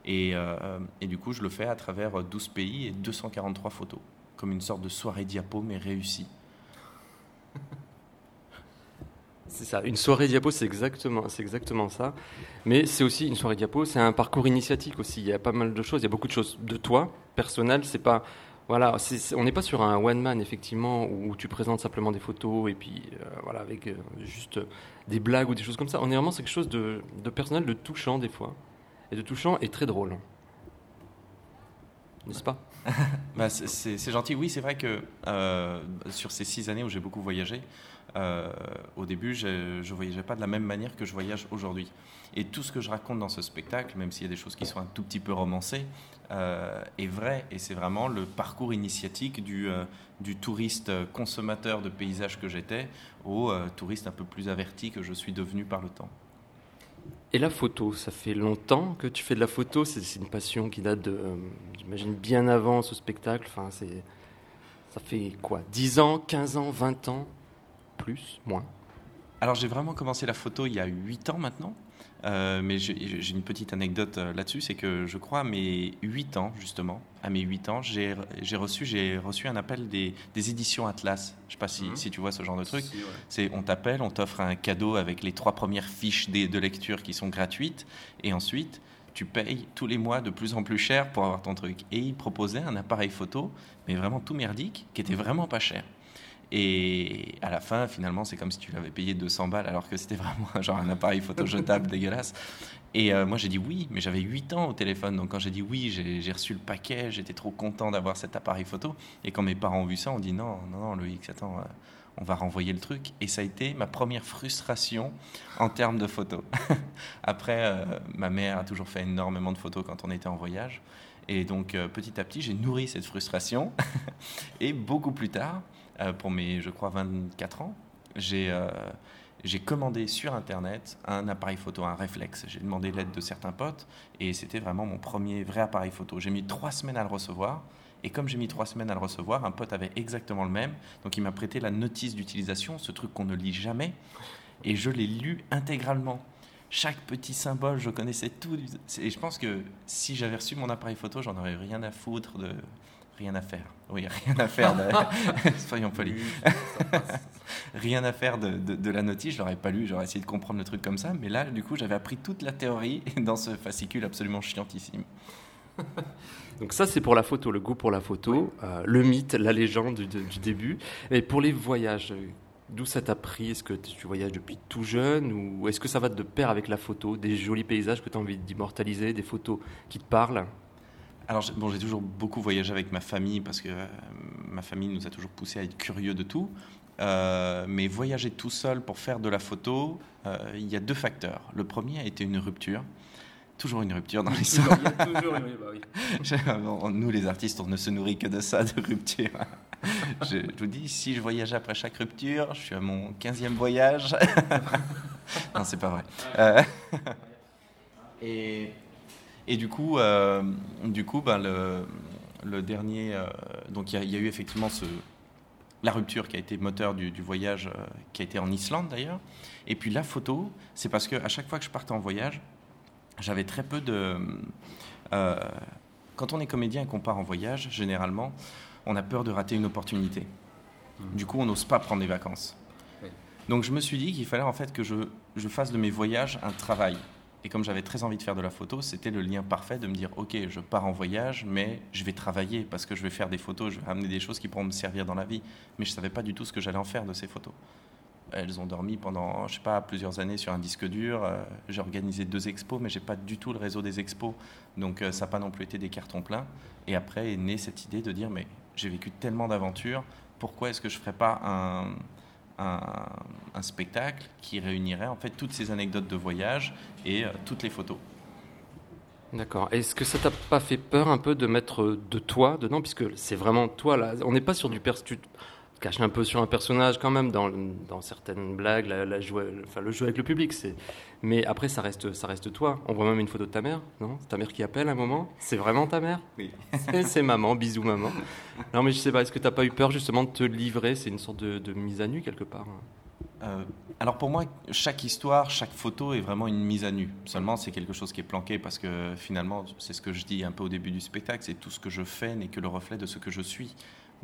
Et, euh, et, du coup, je le fais à travers 12 pays et 243 photos, comme une sorte de soirée diapo, mais réussie. C'est ça, une soirée diapo, c'est exactement, c'est exactement ça. Mais c'est aussi une soirée diapo, c'est un parcours initiatique aussi. Il y a pas mal de choses, il y a beaucoup de choses de toi, personnel. C'est pas, voilà, on n'est pas sur un one man effectivement où tu présentes simplement des photos et puis euh, voilà avec euh, juste des blagues ou des choses comme ça. On est vraiment sur quelque chose de, personnel, de touchant des fois, et de touchant et très drôle, n'est-ce pas? Bah, c'est gentil. Oui, c'est vrai que euh, sur ces six années où j'ai beaucoup voyagé, euh, au début, je ne voyageais pas de la même manière que je voyage aujourd'hui. Et tout ce que je raconte dans ce spectacle, même s'il y a des choses qui sont un tout petit peu romancées, euh, est vrai. Et c'est vraiment le parcours initiatique du, du touriste consommateur de paysages que j'étais au touriste un peu plus averti que je suis devenu par le temps. Et la photo, ça fait longtemps que tu fais de la photo, c'est une passion qui date euh, j'imagine, bien avant ce spectacle. Enfin, ça fait quoi? 10 ans, 15 ans, 20 ans? Plus Moins Alors j'ai vraiment commencé la photo il y a 8 ans maintenant. Euh, mais j'ai une petite anecdote euh, là-dessus, c'est que je crois à mes 8 ans, justement, à mes 8 ans, j'ai reçu, reçu un appel des, éditions Atlas. Je ne sais pas si, mhm. si, tu vois ce genre de truc. C'est On t'appelle, on t'offre un cadeau avec les trois premières fiches de, de lecture qui sont gratuites, et ensuite, tu payes tous les mois de plus en plus cher pour avoir ton truc. Et ils proposaient un appareil photo, mais vraiment tout merdique, qui était vraiment pas cher. Et à la fin, finalement, c'est comme si tu l'avais payé 200 balles alors que c'était vraiment genre un appareil photo jetable dégueulasse. Et euh, moi, j'ai dit oui, mais j'avais 8 ans au téléphone. Donc quand j'ai dit oui, j'ai reçu le paquet, j'étais trop content d'avoir cet appareil photo. Et quand mes parents ont vu ça, on dit non, non, non, Loïc, attends, euh, on va renvoyer le truc. Et ça a été ma première frustration en termes de photos. Après, euh, ma mère a toujours fait énormément de photos quand on était en voyage. Et donc petit à petit, j'ai nourri cette frustration. et beaucoup plus tard, pour mes, je crois, 24 ans, euh, j'ai commandé sur Internet un appareil photo, un réflexe. J'ai demandé l'aide de certains potes et c'était vraiment mon premier vrai appareil photo. J'ai mis trois semaines à le recevoir. Et comme j'ai mis trois semaines à le recevoir, un pote avait exactement le même. Donc il m'a prêté la notice d'utilisation, ce truc qu'on ne lit jamais. Et je l'ai lu intégralement. Chaque petit symbole, je connaissais tout. Et je pense que si j'avais reçu mon appareil photo, j'en aurais rien à foutre de, rien à faire. Oui, rien à faire. Soyons polis. rien à faire de, la notice. Je l'aurais pas lu. J'aurais essayé de comprendre le truc comme ça. Mais là, du coup, j'avais appris toute la théorie dans ce fascicule absolument chiantissime. Donc ça, c'est pour la photo, le goût pour la photo, euh, le mythe, la légende du, début. Et pour les voyages, d'où ça t'a pris? Est-ce que tu voyages depuis tout jeune ou est-ce que ça va de pair avec la photo Des jolis paysages que tu as envie d'immortaliser, des photos qui te parlent? Alors, bon, j'ai toujours beaucoup voyagé avec ma famille parce que ma famille nous a toujours poussé à être curieux de tout. mais voyager tout seul pour faire de la photo, il y a deux facteurs. Le premier a été une rupture toujours une rupture dans l'histoire. Bah nous, les artistes, on ne se nourrit que de ça, de rupture. Je, vous dis, si je voyageais après chaque rupture, je suis à mon 15e voyage. non, c'est pas vrai. Euh, et, et, du coup, euh, du coup ben, le, le, dernier. Euh, donc, il y, a eu effectivement ce, la rupture qui a été moteur du, du voyage, qui a été en Islande d'ailleurs. Et puis la photo, c'est parce que à chaque fois que je partais en voyage, j'avais très peu de... Euh, quand on est comédien et qu'on part en voyage, généralement, on a peur de rater une opportunité. Mmh. Du coup, on n'ose pas prendre des vacances. Donc je me suis dit qu'il fallait en fait que je, je, fasse de mes voyages un travail. Et comme j'avais très envie de faire de la photo, c'était le lien parfait de me dire, ok, je pars en voyage, mais je vais travailler parce que je vais faire des photos, je vais amener des choses qui pourront me servir dans la vie. Mais je ne savais pas du tout ce que j'allais en faire de ces photos. Elles ont dormi pendant, je sais pas, plusieurs années sur un disque dur. Euh, j'ai organisé deux expos, mais j'ai pas du tout le réseau des expos, donc euh, ça n'a pas non plus été des cartons pleins. Et après est née cette idée de dire, mais j'ai vécu tellement d'aventures, pourquoi est-ce que je ferais pas un, un, spectacle qui réunirait en fait toutes ces anecdotes de voyage et euh, toutes les photos. D'accord. Est-ce que ça t'a pas fait peur un peu de mettre de toi dedans, puisque c'est vraiment toi là. On n'est pas sur du perstu cache un peu sur un personnage quand même dans, dans certaines blagues, la, la enfin, le jeu avec le public. C'est... Mais après, ça reste, ça reste toi. On voit même une photo de ta mère, non? Ta mère qui appelle un moment C'est vraiment ta mère? Oui. c'est, maman, bisous maman. Non, mais je sais pas, est-ce que tu n'as pas eu peur justement de te livrer? C'est une sorte de, de, mise à nu quelque part euh, alors pour moi, chaque histoire, chaque photo est vraiment une mise à nu. Seulement, c'est quelque chose qui est planqué parce que finalement, c'est ce que je dis un peu au début du spectacle, c'est tout ce que je fais n'est que le reflet de ce que je suis.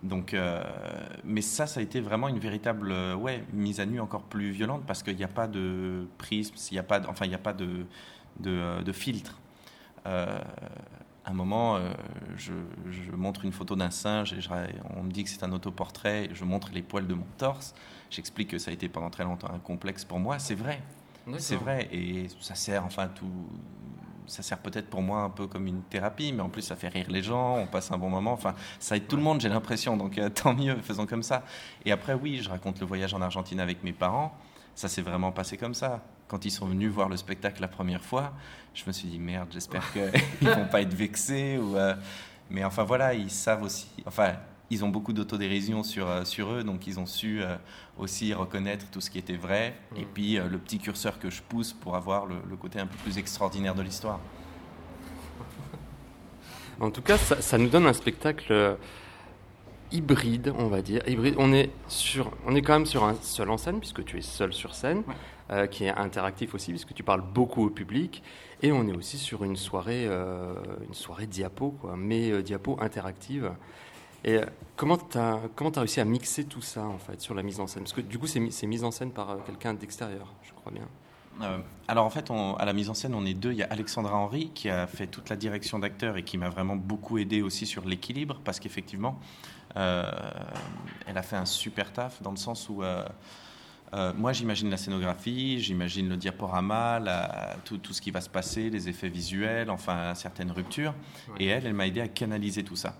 Donc, euh, mais ça, ça a été vraiment une véritable euh, ouais, mise à nu encore plus violente parce qu'il n'y a pas de prisme, il n'y a pas, de, enfin, il n'y a pas de, de, euh, filtre. à un moment, je, montre une photo d'un singe et on me dit que c'est un autoportrait. je montre les poils de mon torse. J'explique que ça a été pendant très longtemps un complexe pour moi. C'est vrai, c'est vrai, et ça sert, enfin tout ça sert peut-être pour moi un peu comme une thérapie, mais en plus ça fait rire les gens, on passe un bon moment. Enfin, ça aide tout le monde, j'ai l'impression. Donc euh, tant mieux, faisons comme ça. Et après, oui, je raconte le voyage en Argentine avec mes parents. Ça s'est vraiment passé comme ça. Quand ils sont venus voir le spectacle la première fois, je me suis dit merde, j'espère qu'ils vont pas être vexés. Ou, euh, Mais enfin voilà, ils savent aussi. Enfin, ils ont beaucoup d'autodérision sur, euh, sur eux, donc ils ont su euh, aussi reconnaître tout ce qui était vrai, et mm. puis euh, le petit curseur que je pousse pour avoir le, côté un peu plus extraordinaire de l'histoire. En tout cas, ça, nous donne un spectacle hybride, on va dire. Hybride. On est sur, on est quand même sur un seul en scène puisque tu es seul sur scène, qui est interactif aussi puisque tu parles beaucoup au public, et on est aussi sur une soirée, une soirée diapo, quoi, mais diapo interactive. Et euh, comment tu as, comment as réussi à mixer tout ça, en fait, sur la mise en scène? Parce que du coup, c'est mis en scène par euh, quelqu'un d'extérieur, je crois bien. Euh, alors en fait, à la mise en scène, on est deux. Il y a Alexandra Henry qui a fait toute la direction d'acteur et qui m'a vraiment beaucoup aidé aussi sur l'équilibre parce qu'effectivement, elle a fait un super taf dans le sens où moi j'imagine la scénographie, j'imagine le diaporama, tout, tout, ce qui va se passer, les effets visuels, enfin certaines ruptures. Et elle, elle m'a aidé à canaliser tout ça.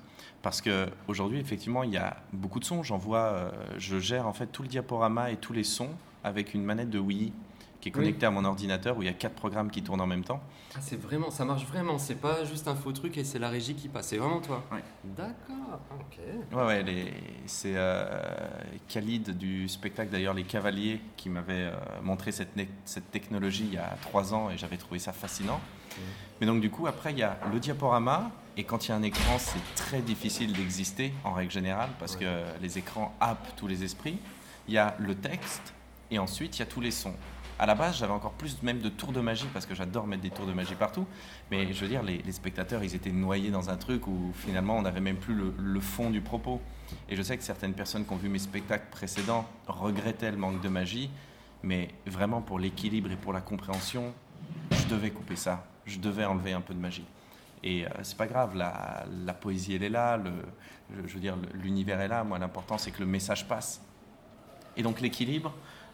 Parce qu'aujourd'hui, effectivement, il y a beaucoup de sons. J'en vois, euh, je gère en fait tout le diaporama et tous les sons avec une manette de Wii qui est connectée à mon ordinateur où il y a quatre programmes qui tournent en même temps. Ah, c'est vraiment, ça marche vraiment. C'est pas juste un faux truc et c'est la régie qui passe. C'est vraiment toi. Ouais. D'accord. Ok. Ouais, ouais. C'est euh, Khalid du spectacle d'ailleurs Les Cavaliers qui m'avait euh, montré cette, cette technologie il y a trois ans et j'avais trouvé ça fascinant. Mais donc du coup, après, il y a le diaporama. Et quand il y a un écran, c'est très difficile d'exister en règle générale parce que les écrans happent tous les esprits. Il y a le texte et ensuite il y a tous les sons. À la base, j'avais encore plus même de tours de magie parce que j'adore mettre des tours de magie partout. Mais je veux dire, les, spectateurs, ils étaient noyés dans un truc où finalement on n'avait même plus le, le, fond du propos. Et je sais que certaines personnes qui ont vu mes spectacles précédents regrettaient le manque de magie. Mais vraiment, pour l'équilibre et pour la compréhension, je devais couper ça je devais enlever un peu de magie. Et euh, c'est pas grave, la, la, poésie elle est là, le, je, veux dire l'univers est là. Moi, l'important c'est que le message passe. Et donc l'équilibre,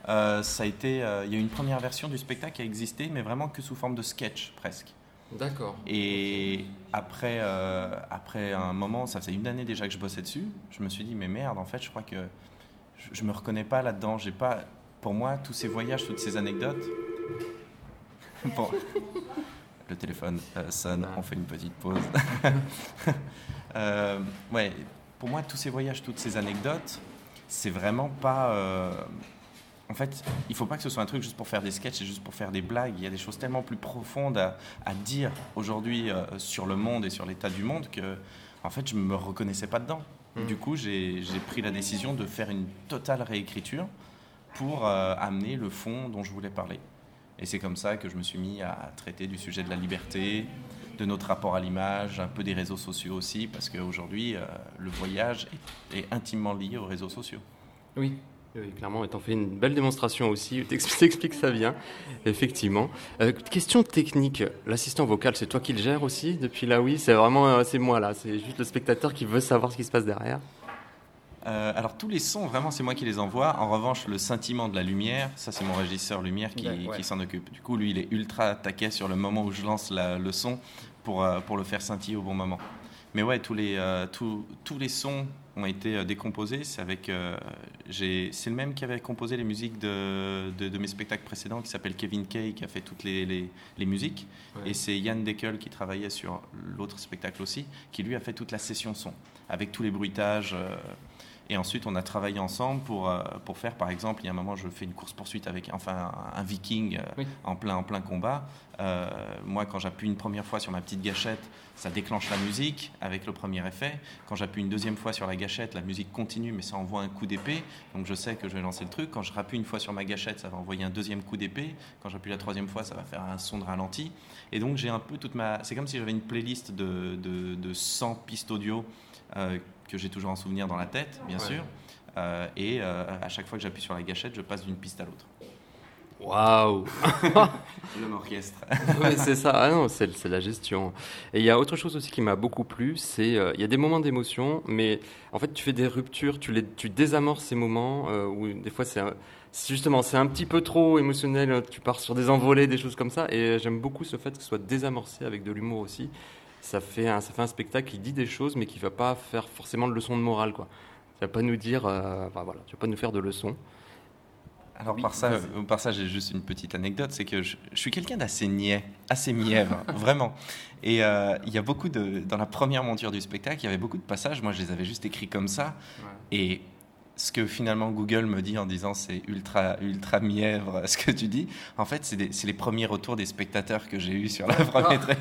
euh, ça a été, euh, il y a une première version du spectacle qui a existé, mais vraiment que sous forme de sketch presque. D'accord. Et après, euh, après un moment, ça faisait une année déjà que je bossais dessus, je me suis dit, mais merde, en fait, je crois que je, je me reconnais pas là-dedans. J'ai pas, pour moi, tous ces voyages, toutes ces anecdotes. Bon. Le téléphone euh, sonne, on fait une petite pause. Euh, ouais, pour moi, tous ces voyages, toutes ces anecdotes, c'est vraiment pas. euh, en fait, il faut pas que ce soit un truc juste pour faire des sketchs et juste pour faire des blagues. Il y a des choses tellement plus profondes à, à dire aujourd'hui euh, sur le monde et sur l'état du monde que, en fait, je me reconnaissais pas dedans. Mm. Du coup, j'ai j'ai pris la décision de faire une totale réécriture pour euh, amener le fond dont je voulais parler. Et c'est comme ça que je me suis mis à traiter du sujet de la liberté, de notre rapport à l'image, un peu des réseaux sociaux aussi, parce qu'aujourd'hui, euh, le voyage est, intimement lié aux réseaux sociaux. Oui. Oui, clairement, et t'en fais une belle démonstration aussi, t'ex- t'expliques ça bien, effectivement. Euh, question technique, l'assistant vocal, c'est toi qui le gères aussi depuis là? Oui, c'est vraiment, euh, c'est moi là, c'est juste le spectateur qui veut savoir ce qui se passe derrière. Euh, alors tous les sons, vraiment, c'est moi qui les envoie. En revanche, le scintillement de la lumière, ça c'est mon régisseur lumière qui, Ouais, ouais. qui s'en occupe. Du coup, lui, il est ultra taquet sur le moment où je lance la- le son pour, euh, pour le faire scintiller au bon moment. Mais ouais, tous les, euh, tous, tous les sons ont été euh, décomposés. C'est avec, c'est le même qui avait composé les musiques de, de, de mes spectacles précédents, qui s'appelle Kevin Kay, qui a fait toutes les, les, les musiques. Ouais. Et c'est Yann Deckel qui travaillait sur l'autre spectacle aussi, qui lui a fait toute la session son, avec tous les bruitages. Et ensuite, on a travaillé ensemble pour, euh, pour faire, par exemple, il y a un moment, je fais une course-poursuite avec enfin, un, viking euh, Oui. en, plein, en plein combat. Euh, moi, quand j'appuie une première fois sur ma petite gâchette, ça déclenche la musique avec le premier effet. Quand j'appuie une deuxième fois sur la gâchette, la musique continue, mais ça envoie un coup d'épée. Donc je sais que je vais lancer le truc. Quand je rappuie une fois sur ma gâchette, ça va envoyer un deuxième coup d'épée. Quand j'appuie la troisième fois, ça va faire un son de ralenti. Et donc j'ai un peu toute ma... C'est comme si j'avais une playlist de, de, de 100 pistes audio euh, que j'ai toujours en souvenir dans la tête, bien Ouais. sûr. Euh, et euh, à chaque fois que j'appuie sur la gâchette, je passe d'une piste à l'autre. Waouh L'homme orchestre. Ouais, c'est ça, ah non, c'est c'est la gestion. Et il y a autre chose aussi qui m'a beaucoup plu, c'est euh, il y a des moments d'émotion, mais en fait tu fais des ruptures, tu, les, tu désamorces ces moments euh, où des fois c'est justement c'est un petit peu trop émotionnel, euh, tu pars sur des envolées, des choses comme ça, et j'aime beaucoup ce fait que ce soit désamorcé avec de l'humour aussi. Ça fait, un, ça fait un spectacle qui dit des choses, mais qui va pas faire forcément de leçon de morale, quoi. Ça va pas nous dire, euh, enfin, voilà, tu vas pas nous faire de leçons. Alors Oui, par ça, euh, par ça, j'ai juste une petite anecdote, c'est que je, je suis quelqu'un d'assez niais, assez mièvre, vraiment. Et euh, il y a beaucoup de, dans la première monture du spectacle, il y avait beaucoup de passages. Moi, je les avais juste écrits comme ça. Et ce que finalement Google me dit en disant c'est ultra ultra mièvre ce que tu dis, en fait, c'est les premiers retours des spectateurs que j'ai eu sur la première truc.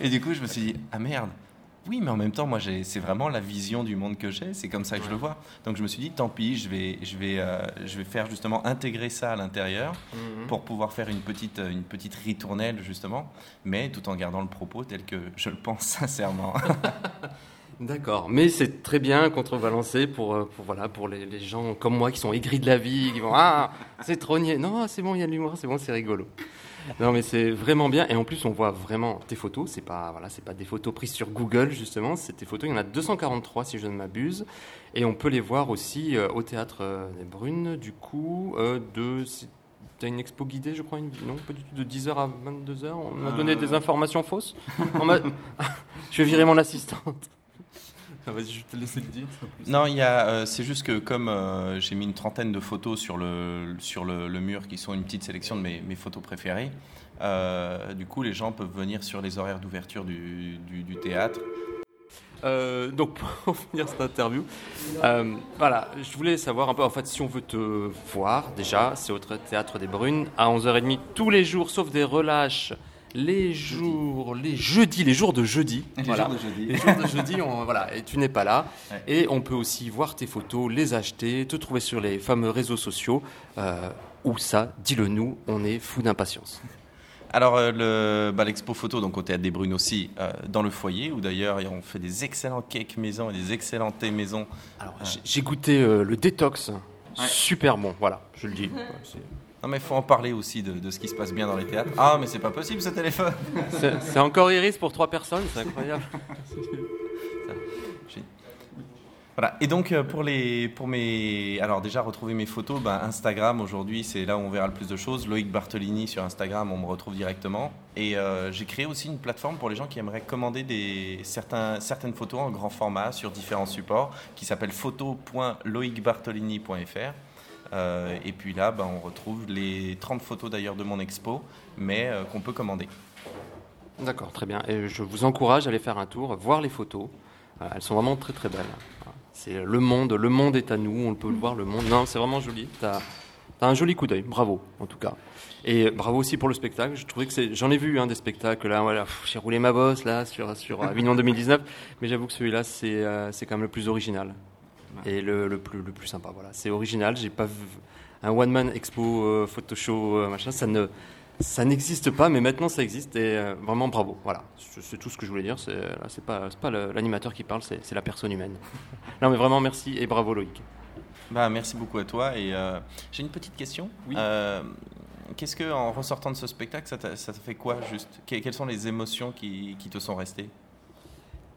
Et du coup, je me suis dit ah merde. Oui, mais en même temps, moi, c'est vraiment la vision du monde que j'ai. C'est comme ça que je le vois. Donc, je me suis dit, tant pis, je vais, je vais, euh, je vais faire justement intégrer ça à l'intérieur pour pouvoir faire une petite, une petite ritournelle justement, mais tout en gardant le propos tel que je le pense sincèrement. D'accord, mais c'est très bien contrebalancé pour, euh, pour, voilà, pour les, les gens comme moi qui sont aigris de la vie, qui vont Ah, c'est trop niais. Non, c'est bon, il y a de l'humour, c'est bon, c'est rigolo. Non, mais c'est vraiment bien. Et en plus, on voit vraiment tes photos. C'est pas, voilà, c'est pas des photos prises sur Google, justement. C'est tes photos. Il y en a 243, si je ne m'abuse. Et on peut les voir aussi euh, au théâtre euh, des Brunes, du coup, euh, de. T'as une expo guidée, je crois, une... non, pas du tout, de 10h à 22h. On m'a donné des informations fausses. On je vais virer mon assistante. Ah, Vas-y, je vais te laisser le dire. non, il y a, euh, c'est juste que comme euh, j'ai mis une trentaine de photos sur le, sur le, le mur qui sont une petite sélection de mes, mes photos préférées, euh, du coup les gens peuvent venir sur les horaires d'ouverture du, du- du théâtre. Donc pour finir cette interview, voilà, je voulais savoir un peu, en fait, si on veut te voir, déjà, c'est au Théâtre des Brunes, à 11h30 tous les jours, sauf des relâches, les jours, les jeudis, les jours de jeudi. voilà. jeudi. Les jours de jeudi, on- voilà, et tu n'es pas là. Ouais. Et on peut aussi voir tes photos, les acheter, te trouver sur les fameux réseaux sociaux. Euh, où ça, dis-le nous, on est fou d'impatience. Alors euh, le, bah, l'expo photo donc au théâtre des Brunes aussi euh, dans le foyer où d'ailleurs on fait des excellents cakes maison et des excellents thés maison. Alors, j'ai- j'ai goûté euh, le détox, super bon, voilà, je le dis. Non mais faut en parler aussi de, de ce qui se passe bien dans les théâtres. Ah mais c'est pas possible ce téléphone. C'est encore Iris pour trois personnes, c'est incroyable. Voilà. Et donc euh, pour les pour mes alors déjà retrouver mes photos, ben, Instagram aujourd'hui c'est là où on verra le plus de choses. Loïc Bartolini sur Instagram, on me retrouve directement. Et euh, j'ai créé aussi une plateforme pour les gens qui aimeraient commander des certains certaines photos en grand format sur différents supports, qui s'appelle photo.loicbartolini.fr. Euh, et puis là, ben, on retrouve les 30 photos d'ailleurs de mon expo, mais euh, qu'on peut commander. D'accord, très bien. Et je vous encourage à aller faire un tour, voir les photos. Euh, elles sont vraiment très très belles. C'est le monde, le monde est à nous, on peut le voir, le monde. Non, c'est vraiment joli. Tu as, un joli coup d'œil, bravo en tout cas. Et bravo aussi pour le spectacle. Je trouvais que j'en ai vu hein, des spectacles là. Voilà, j'ai roulé ma bosse là sur sur Avignon 2019, mais j'avoue que celui-là c'est c'est quand même le plus original et le, le, plus le plus sympa. Voilà, c'est original. J'ai pas vu un one man expo euh, photo show euh, machin. Ça ne ça n'existe pas, mais maintenant ça existe et euh, vraiment bravo. Voilà, c'est tout ce que je voulais dire. C'est c'est pas c'est pas l'animateur qui parle, c'est la personne humaine. non, mais vraiment merci et bravo Loïc. Bah merci beaucoup à toi et j'ai une petite question. Oui. Qu'est-ce que en ressortant de ce spectacle, ça t'a fait quoi juste? Quelles sont les émotions qui, qui te sont restées?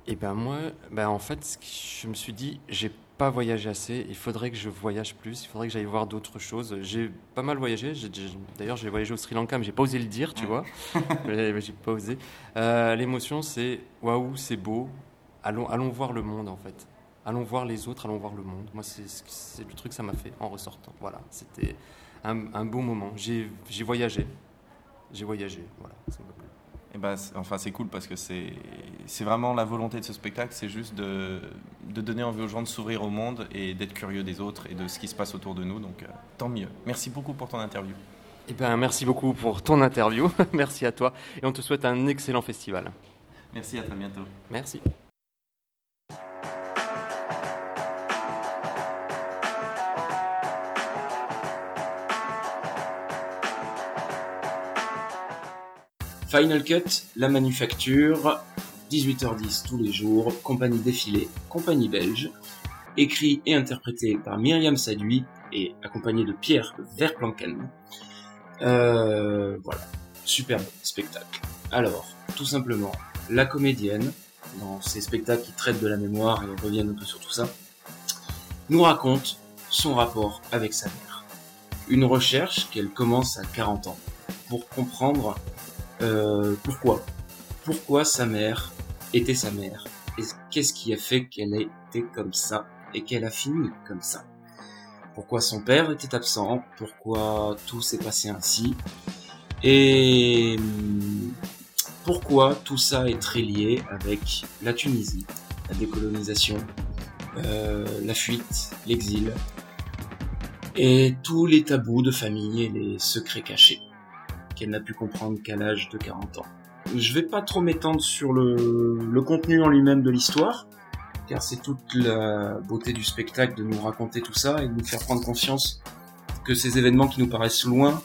Eh ben moi, ben en fait, je me suis dit, j'ai pas voyagé assez. Il faudrait que je voyage plus. Il faudrait que j'aille voir d'autres choses. J'ai pas mal voyagé. D'ailleurs, j'ai voyagé au Sri Lanka, mais j'ai pas osé le dire, tu vois. j'ai pas osé. Euh, l'émotion, c'est waouh, c'est beau. Allons, allons voir le monde en fait. Allons voir les autres, allons voir le monde. Moi, c'est le truc que ça m'a fait en ressortant. Voilà, c'était un, un, beau moment. J'ai voyagé. J'ai voyagé. Voilà, et bah, enfin, c'est cool parce que c'est vraiment la volonté de ce spectacle, c'est juste de, de, donner envie aux gens de s'ouvrir au monde et d'être curieux des autres et de ce qui se passe autour de nous. Donc, euh, tant mieux. Merci beaucoup pour ton interview. Et ben, merci beaucoup pour ton interview. merci à toi. Et on te souhaite un excellent festival. Merci, à très bientôt. Merci. Final Cut, La Manufacture, 18h10 tous les jours, compagnie défilée, compagnie belge, écrit et interprété par Myriam Sadui et accompagné de Pierre Verplanken. Euh, voilà, superbe spectacle. Alors, tout simplement, la comédienne, dans ces spectacles qui traitent de la mémoire et reviennent un peu sur tout ça, nous raconte son rapport avec sa mère. Une recherche qu'elle commence à 40 ans pour comprendre euh, pourquoi? Pourquoi sa mère était sa mère? Et qu'est-ce qui a fait qu'elle été comme ça et qu'elle a fini comme ça? Pourquoi son père était absent? Pourquoi tout s'est passé ainsi? Et hum, pourquoi tout ça est très lié avec la Tunisie, la décolonisation, euh, la fuite, l'exil et tous les tabous de famille et les secrets cachés? Qu'elle n'a pu comprendre qu'à l'âge de 40 ans. Je vais pas trop m'étendre sur le, contenu en lui-même de l'histoire, car c'est toute la beauté du spectacle de nous raconter tout ça et de nous faire prendre conscience que ces événements qui nous paraissent loin,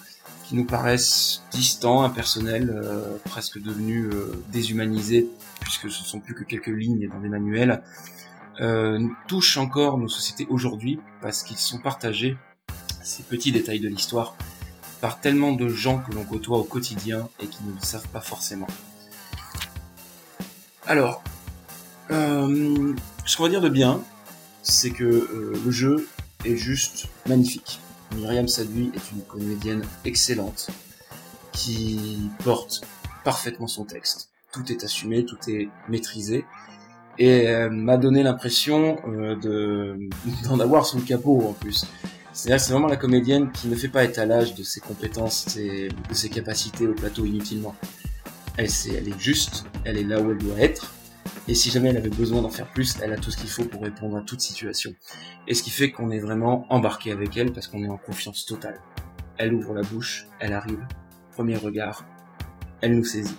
qui nous paraissent distants, impersonnels, euh, presque devenus euh, déshumanisés, puisque ce ne sont plus que quelques lignes dans des manuels, euh, touchent encore nos sociétés aujourd'hui parce qu'ils sont partagés, ces petits détails de l'histoire, par tellement de gens que l'on côtoie au quotidien et qui ne le savent pas forcément. Alors, euh, ce qu'on va dire de bien, c'est que euh, le jeu est juste magnifique. Myriam Sadui est une comédienne excellente qui porte parfaitement son texte. Tout est assumé, tout est maîtrisé et m'a donné l'impression euh, de d'en avoir son capot en plus. C'est-à-dire c'est vraiment la comédienne qui ne fait pas étalage de ses compétences de ses capacités au plateau inutilement. Elle est juste, elle est là où elle doit être, et si jamais elle avait besoin d'en faire plus, elle a tout ce qu'il faut pour répondre à toute situation. Et ce qui fait qu'on est vraiment embarqué avec elle parce qu'on est en confiance totale. Elle ouvre la bouche, elle arrive, premier regard, elle nous saisit.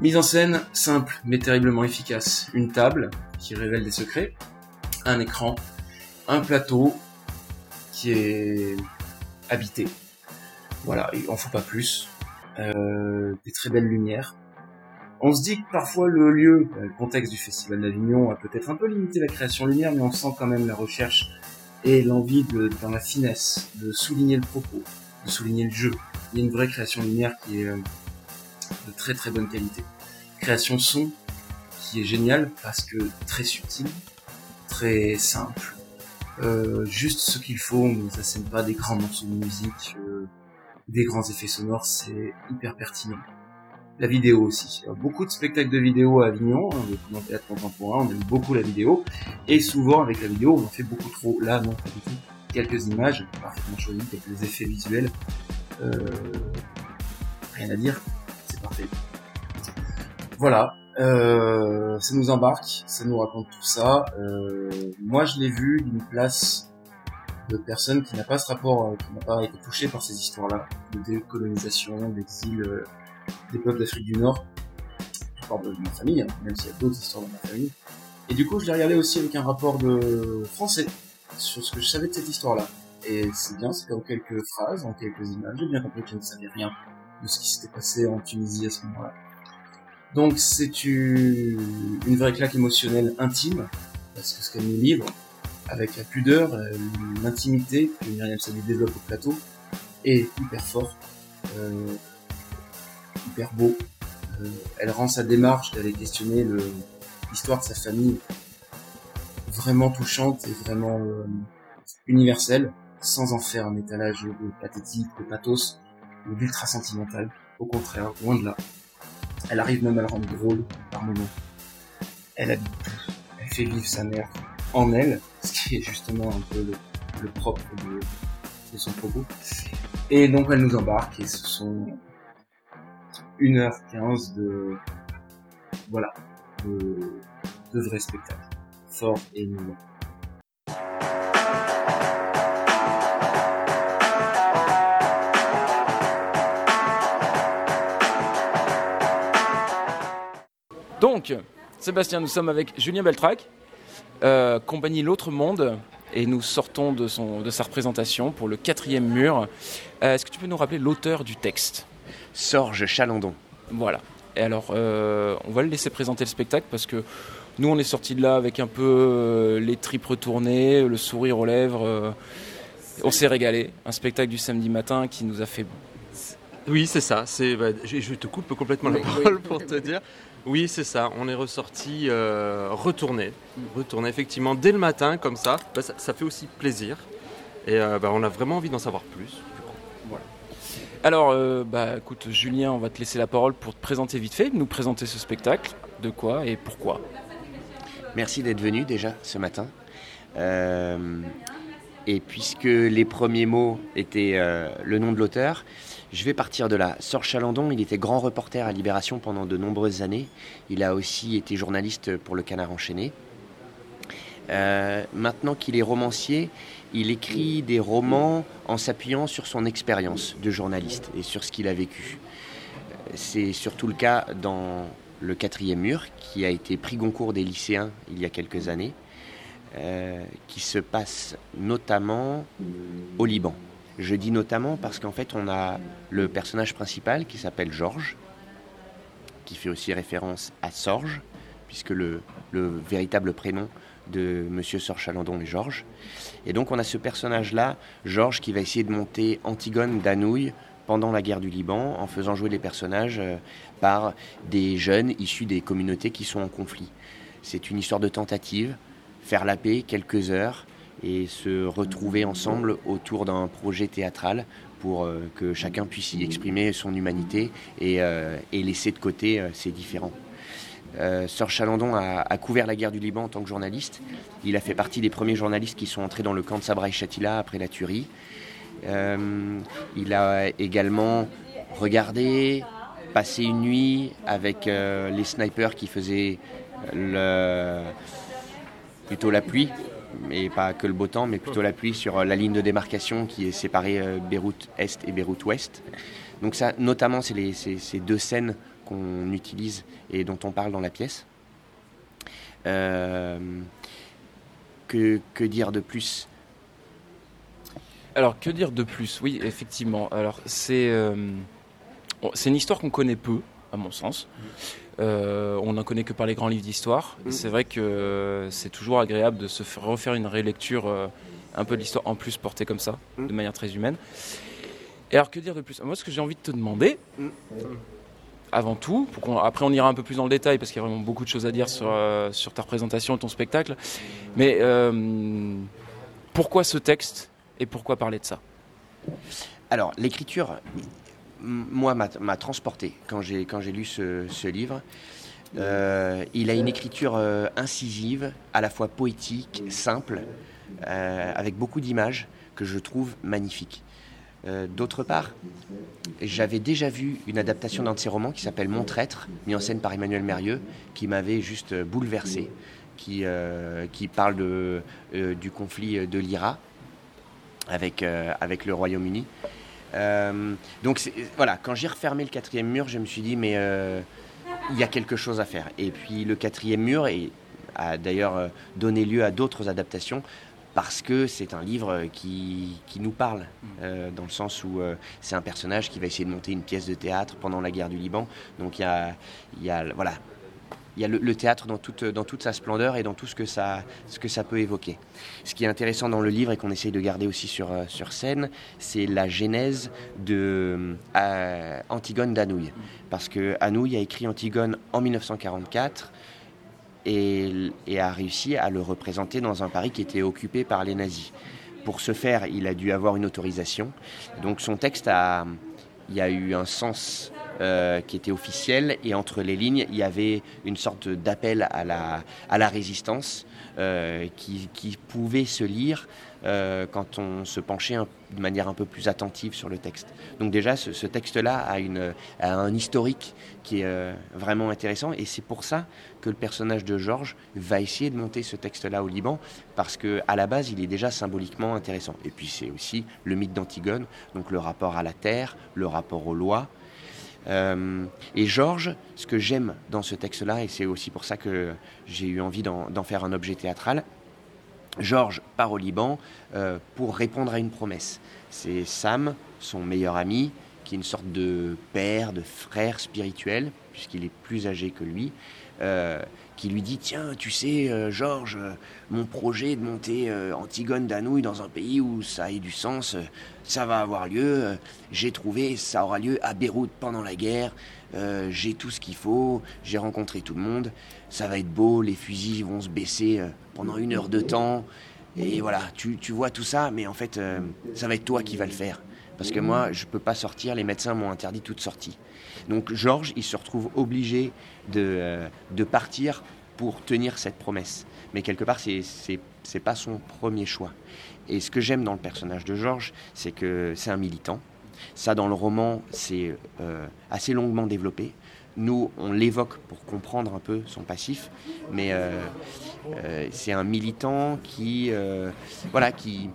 Mise en scène simple mais terriblement efficace. Une table qui révèle des secrets, un écran, un plateau est habité. Voilà, il en faut pas plus. Euh, des très belles lumières. On se dit que parfois le lieu, le contexte du Festival d'Avignon a peut-être un peu limité la création lumière, mais on sent quand même la recherche et l'envie de, dans la finesse, de souligner le propos, de souligner le jeu. Il y a une vraie création lumière qui est euh, de très très bonne qualité. Création son qui est géniale parce que très subtile, très simple. Euh, juste ce qu'il faut, mais ça scène pas des grands morceaux de musique, euh, des grands effets sonores, c'est hyper pertinent. La vidéo aussi. beaucoup de spectacles de vidéo à Avignon, hein, de théâtre contemporain, on aime beaucoup la vidéo, et souvent avec la vidéo on en fait beaucoup trop. Là non, pas du. Quelques images, parfaitement choisies, quelques effets visuels, euh, rien à dire, c'est parfait. Voilà, euh, ça nous embarque, ça nous raconte tout ça. Euh, moi, je l'ai vu d'une place de personnes qui n'a pas ce rapport, euh, qui n'a pas été touché par ces histoires-là, de décolonisation, d'exil euh, des peuples d'Afrique du Nord. Je parle de ma famille, hein, même s'il y a d'autres histoires dans ma famille. Et du coup, je l'ai regardé aussi avec un rapport de français sur ce que je savais de cette histoire-là. Et c'est bien, c'est comme quelques phrases, en quelques images. J'ai bien compris que je ne savais rien de ce qui s'était passé en Tunisie à ce moment-là. Donc c'est une vraie claque émotionnelle intime, parce que ce qu'elle nous livre, avec la pudeur, l'intimité que Myriam Samy développe au plateau, est hyper fort, euh, hyper beau. Euh, elle rend sa démarche d'aller questionner l'histoire de sa famille vraiment touchante et vraiment euh, universelle, sans en faire un étalage de pathétique, de pathos ou d'ultra sentimental. Au contraire, loin de là. Elle arrive même à le rendre drôle par moments. Elle fait vivre sa mère en elle, ce qui est justement un peu le, propre de, son propos. Et donc elle nous embarque et ce sont 1h15 de voilà de, vrais spectacles forts et émouvants. Donc, Sébastien, nous sommes avec Julien Beltrac, euh, compagnie L'autre Monde, et nous sortons de, son, de sa représentation pour le quatrième mur. Euh, est-ce que tu peux nous rappeler l'auteur du texte? Sorge Chalandon. Voilà. Et alors, euh, on va le laisser présenter le spectacle parce que nous, on est sortis de là avec un peu les tripes retournées, le sourire aux lèvres. on s'est régalé. Un spectacle du samedi matin qui nous a fait oui, c'est ça. C'est, bah, je, te coupe complètement la parole pour te dire. Oui, c'est ça. On est ressorti euh, retourné. Retourné effectivement dès le matin, comme ça. Bah, ça, fait aussi plaisir. Et euh, bah, on a vraiment envie d'en savoir plus. Alors, euh, bah, écoute, Julien, on va te laisser la parole pour te présenter vite fait, nous présenter ce spectacle, de quoi et pourquoi? Merci d'être venu déjà ce matin. et puisque les premiers mots étaient le nom de l'auteur, je vais partir de là. Sor Chalandon, il était grand reporter à Libération pendant de nombreuses années. Il a aussi été journaliste pour Le Canard enchaîné. Euh, maintenant qu'il est romancier, il écrit des romans en s'appuyant sur son expérience de journaliste et sur ce qu'il a vécu. C'est surtout le cas dans Le quatrième mur, qui a été prix Goncourt des lycéens il y a quelques années, euh, qui se passe notamment au Liban. Je dis notamment parce qu'en fait, on a le personnage principal qui s'appelle Georges, qui fait aussi référence à Sorge, puisque le, véritable prénom de Monsieur Sor Chalandon est Georges. Et donc, on a ce personnage-là, Georges, qui va essayer de monter Antigone d'Anouilh pendant la guerre du Liban, en faisant jouer les personnages euh, par des jeunes issus des communautés qui sont en conflit. C'est une histoire de tentative, faire la paix quelques heures, et se retrouver ensemble autour d'un projet théâtral pour euh, que chacun puisse y exprimer son humanité et, euh, laisser de côté euh, ses différents. Sir Chalandon a, couvert la guerre du Liban en tant que journaliste. Il a fait partie des premiers journalistes qui sont entrés dans le camp de Sabra Shatila après la tuerie. il a également regardé, passé une nuit avec les snipers qui faisaient plutôt la pluie et pas que le beau temps, mais plutôt la pluie sur euh, la ligne de démarcation qui est séparée euh, Beyrouth Est et Beyrouth Ouest. Donc ça, notamment, c'est ces deux scènes qu'on utilise et dont on parle dans la pièce. Euh, que, dire de plus? Alors, que dire de plus? Oui, effectivement. Alors, c'est une histoire qu'on connaît peu, à mon sens. Euh, on n'en connaît que par les grands livres d'histoire. Mm. C'est vrai que c'est toujours agréable de se refaire une rélecture euh, un peu de l'histoire en plus portée comme ça, mm. de manière très humaine. Et alors que dire de plus? Moi, ce que j'ai envie de te demander, mm. avant tout. Pour après, on ira un peu plus dans le détail parce qu'il y a vraiment beaucoup de choses à dire sur, euh, sur ta représentation et ton spectacle. Mais euh, pourquoi ce texte et pourquoi parler de ça? Alors, l'écriture, moi, m'a transporté quand j'ai lu ce, livre. Euh, il a une écriture incisive, à la fois poétique, simple, avec beaucoup d'images que je trouve magnifiques. Euh, d'autre part, j'avais déjà vu une adaptation d'un de ses romans qui s'appelle Mon traître, mis en scène par Emmanuel Mérieux, qui m'avait juste bouleversé, qui, euh, parle euh, du conflit de l'IRA avec le Royaume-Uni. Donc voilà, quand j'ai refermé le quatrième mur, je me suis dit, mais il y a quelque chose à faire. Et puis le quatrième mur a d'ailleurs donné lieu à d'autres adaptations parce que c'est un livre qui, nous parle, euh, dans le sens où euh, c'est un personnage qui va essayer de monter une pièce de théâtre pendant la guerre du Liban. Donc il y a, y a, voilà, il y a le, théâtre dans toute, sa splendeur et dans tout ce que, ça, peut évoquer. Ce qui est intéressant dans le livre et qu'on essaye de garder aussi sur, euh, scène, c'est la genèse de Antigone d'Anouilh. Parce que Anouilh a écrit Antigone en 1944 et, a réussi à le représenter dans un Paris qui était occupé par les nazis. Pour ce faire, il a dû avoir une autorisation. Donc son texte a, il y a eu un sens euh, qui était officiel et entre les lignes, il y avait une sorte d'appel à la, résistance euh, qui, pouvait se lire euh, quand on se penchait de manière un peu plus attentive sur le texte. Donc déjà, ce, texte-là a, une, un historique qui est vraiment intéressant et c'est pour ça que le personnage de Georges va essayer de monter ce texte-là au Liban parce que à la base, il est déjà symboliquement intéressant. Et puis c'est aussi le mythe d'Antigone, donc le rapport à la terre, le rapport aux lois. Euh, et Georges, ce que j'aime dans ce texte-là, et c'est aussi pour ça que j'ai eu envie d'en faire un objet théâtral, Georges part au Liban euh, pour répondre à une promesse. C'est Sam, son meilleur ami, qui est une sorte de père, de frère spirituel, puisqu'il est plus âgé que lui, qui lui dit Tiens, tu sais, euh, Georges, mon projet de monter Antigone d'Anouilh dans un pays où ça ait du sens, ça va avoir lieu. J'ai trouvé, ça aura lieu à Beyrouth pendant la guerre. j'ai tout ce qu'il faut, j'ai rencontré tout le monde ça va être beau, les fusils vont se baisser euh, pendant une heure de temps. Et voilà, tu, vois tout ça, mais en fait, euh, ça va être toi qui vas le faire. Parce que moi, je ne peux pas sortir, les médecins m'ont interdit toute sortie. Donc Georges, il se retrouve obligé de, euh, de partir pour tenir cette promesse. Mais quelque part, c'est n'est pas son premier choix. Et ce que j'aime dans le personnage de Georges, c'est que c'est un militant. Ça, dans le roman, c'est assez longuement développé. Nous, on l'évoque pour comprendre un peu son passif, mais euh, euh, c'est un militant qui, euh, voilà, qui,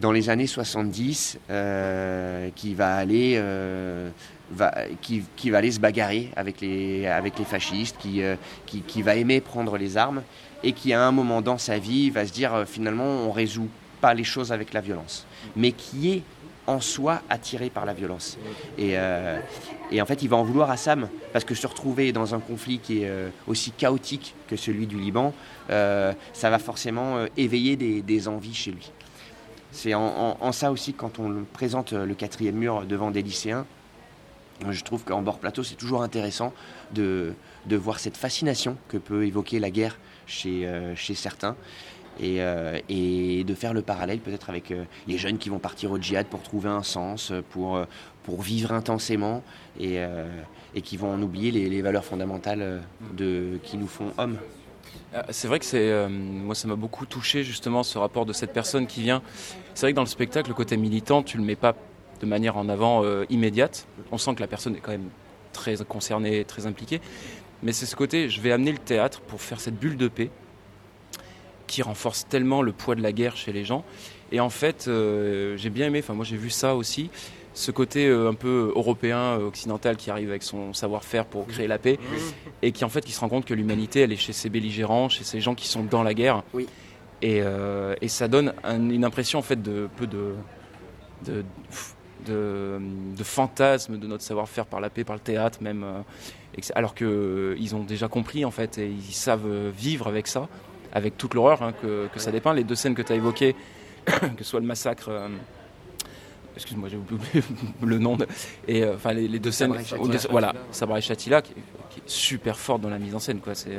dans les années 70, qui va aller, qui, va aller se bagarrer avec les, avec les fascistes, qui, qui, qui, va aimer prendre les armes, et qui, à un moment dans sa vie, va se dire finalement, on résout pas les choses avec la violence, mais qui est en soi attiré par la violence. Euh, et, en fait, il va en vouloir à Sam, parce que se retrouver dans un conflit qui est euh, aussi chaotique que celui du Liban, euh, ça va forcément éveiller des, envies chez lui. C'est en, ça aussi, quand on présente le quatrième mur devant des lycéens, je trouve qu'en bord plateau, c'est toujours intéressant de, voir cette fascination que peut évoquer la guerre chez, chez certains. Euh, et, de faire le parallèle peut-être avec euh, les jeunes qui vont partir au djihad pour trouver un sens, pour, euh, pour vivre intensément et, et qui vont en oublier les, valeurs fondamentales de, qui nous font hommes. C'est vrai que c'est moi ça m'a beaucoup touché justement ce rapport de cette personne qui vient. C'est vrai que dans le spectacle le côté militant tu le mets pas de manière en avant immédiate. On sent que la personne est quand même très concernée, très impliquée. Mais c'est ce côté je vais amener le théâtre pour faire cette bulle de paix qui renforce tellement le poids de la guerre chez les gens. Et en fait, euh, j'ai bien aimé, enfin moi j'ai vu ça aussi, ce côté euh, un peu européen, euh, occidental qui arrive avec son savoir-faire pour créer la paix, et qui en fait qui se rend compte que l'humanité elle est chez ces belligérants, chez ces gens qui sont dans la guerre. Oui. Et, et ça donne une impression en fait de peu de, de, de, de fantasme de notre savoir-faire par la paix, par le théâtre même, alors qu'ils ont déjà compris en fait et ils savent vivre avec ça avec toute l'horreur hein, que, ça dépeint. Les deux scènes que tu as évoquées, que ce soit le massacre euh, excuse-moi, j'ai oublié le nom. et enfin, les, deux scènes. voilà, Sabra et Chatila, qui, qui, est super forte dans la mise en scène. Quoi. C'est,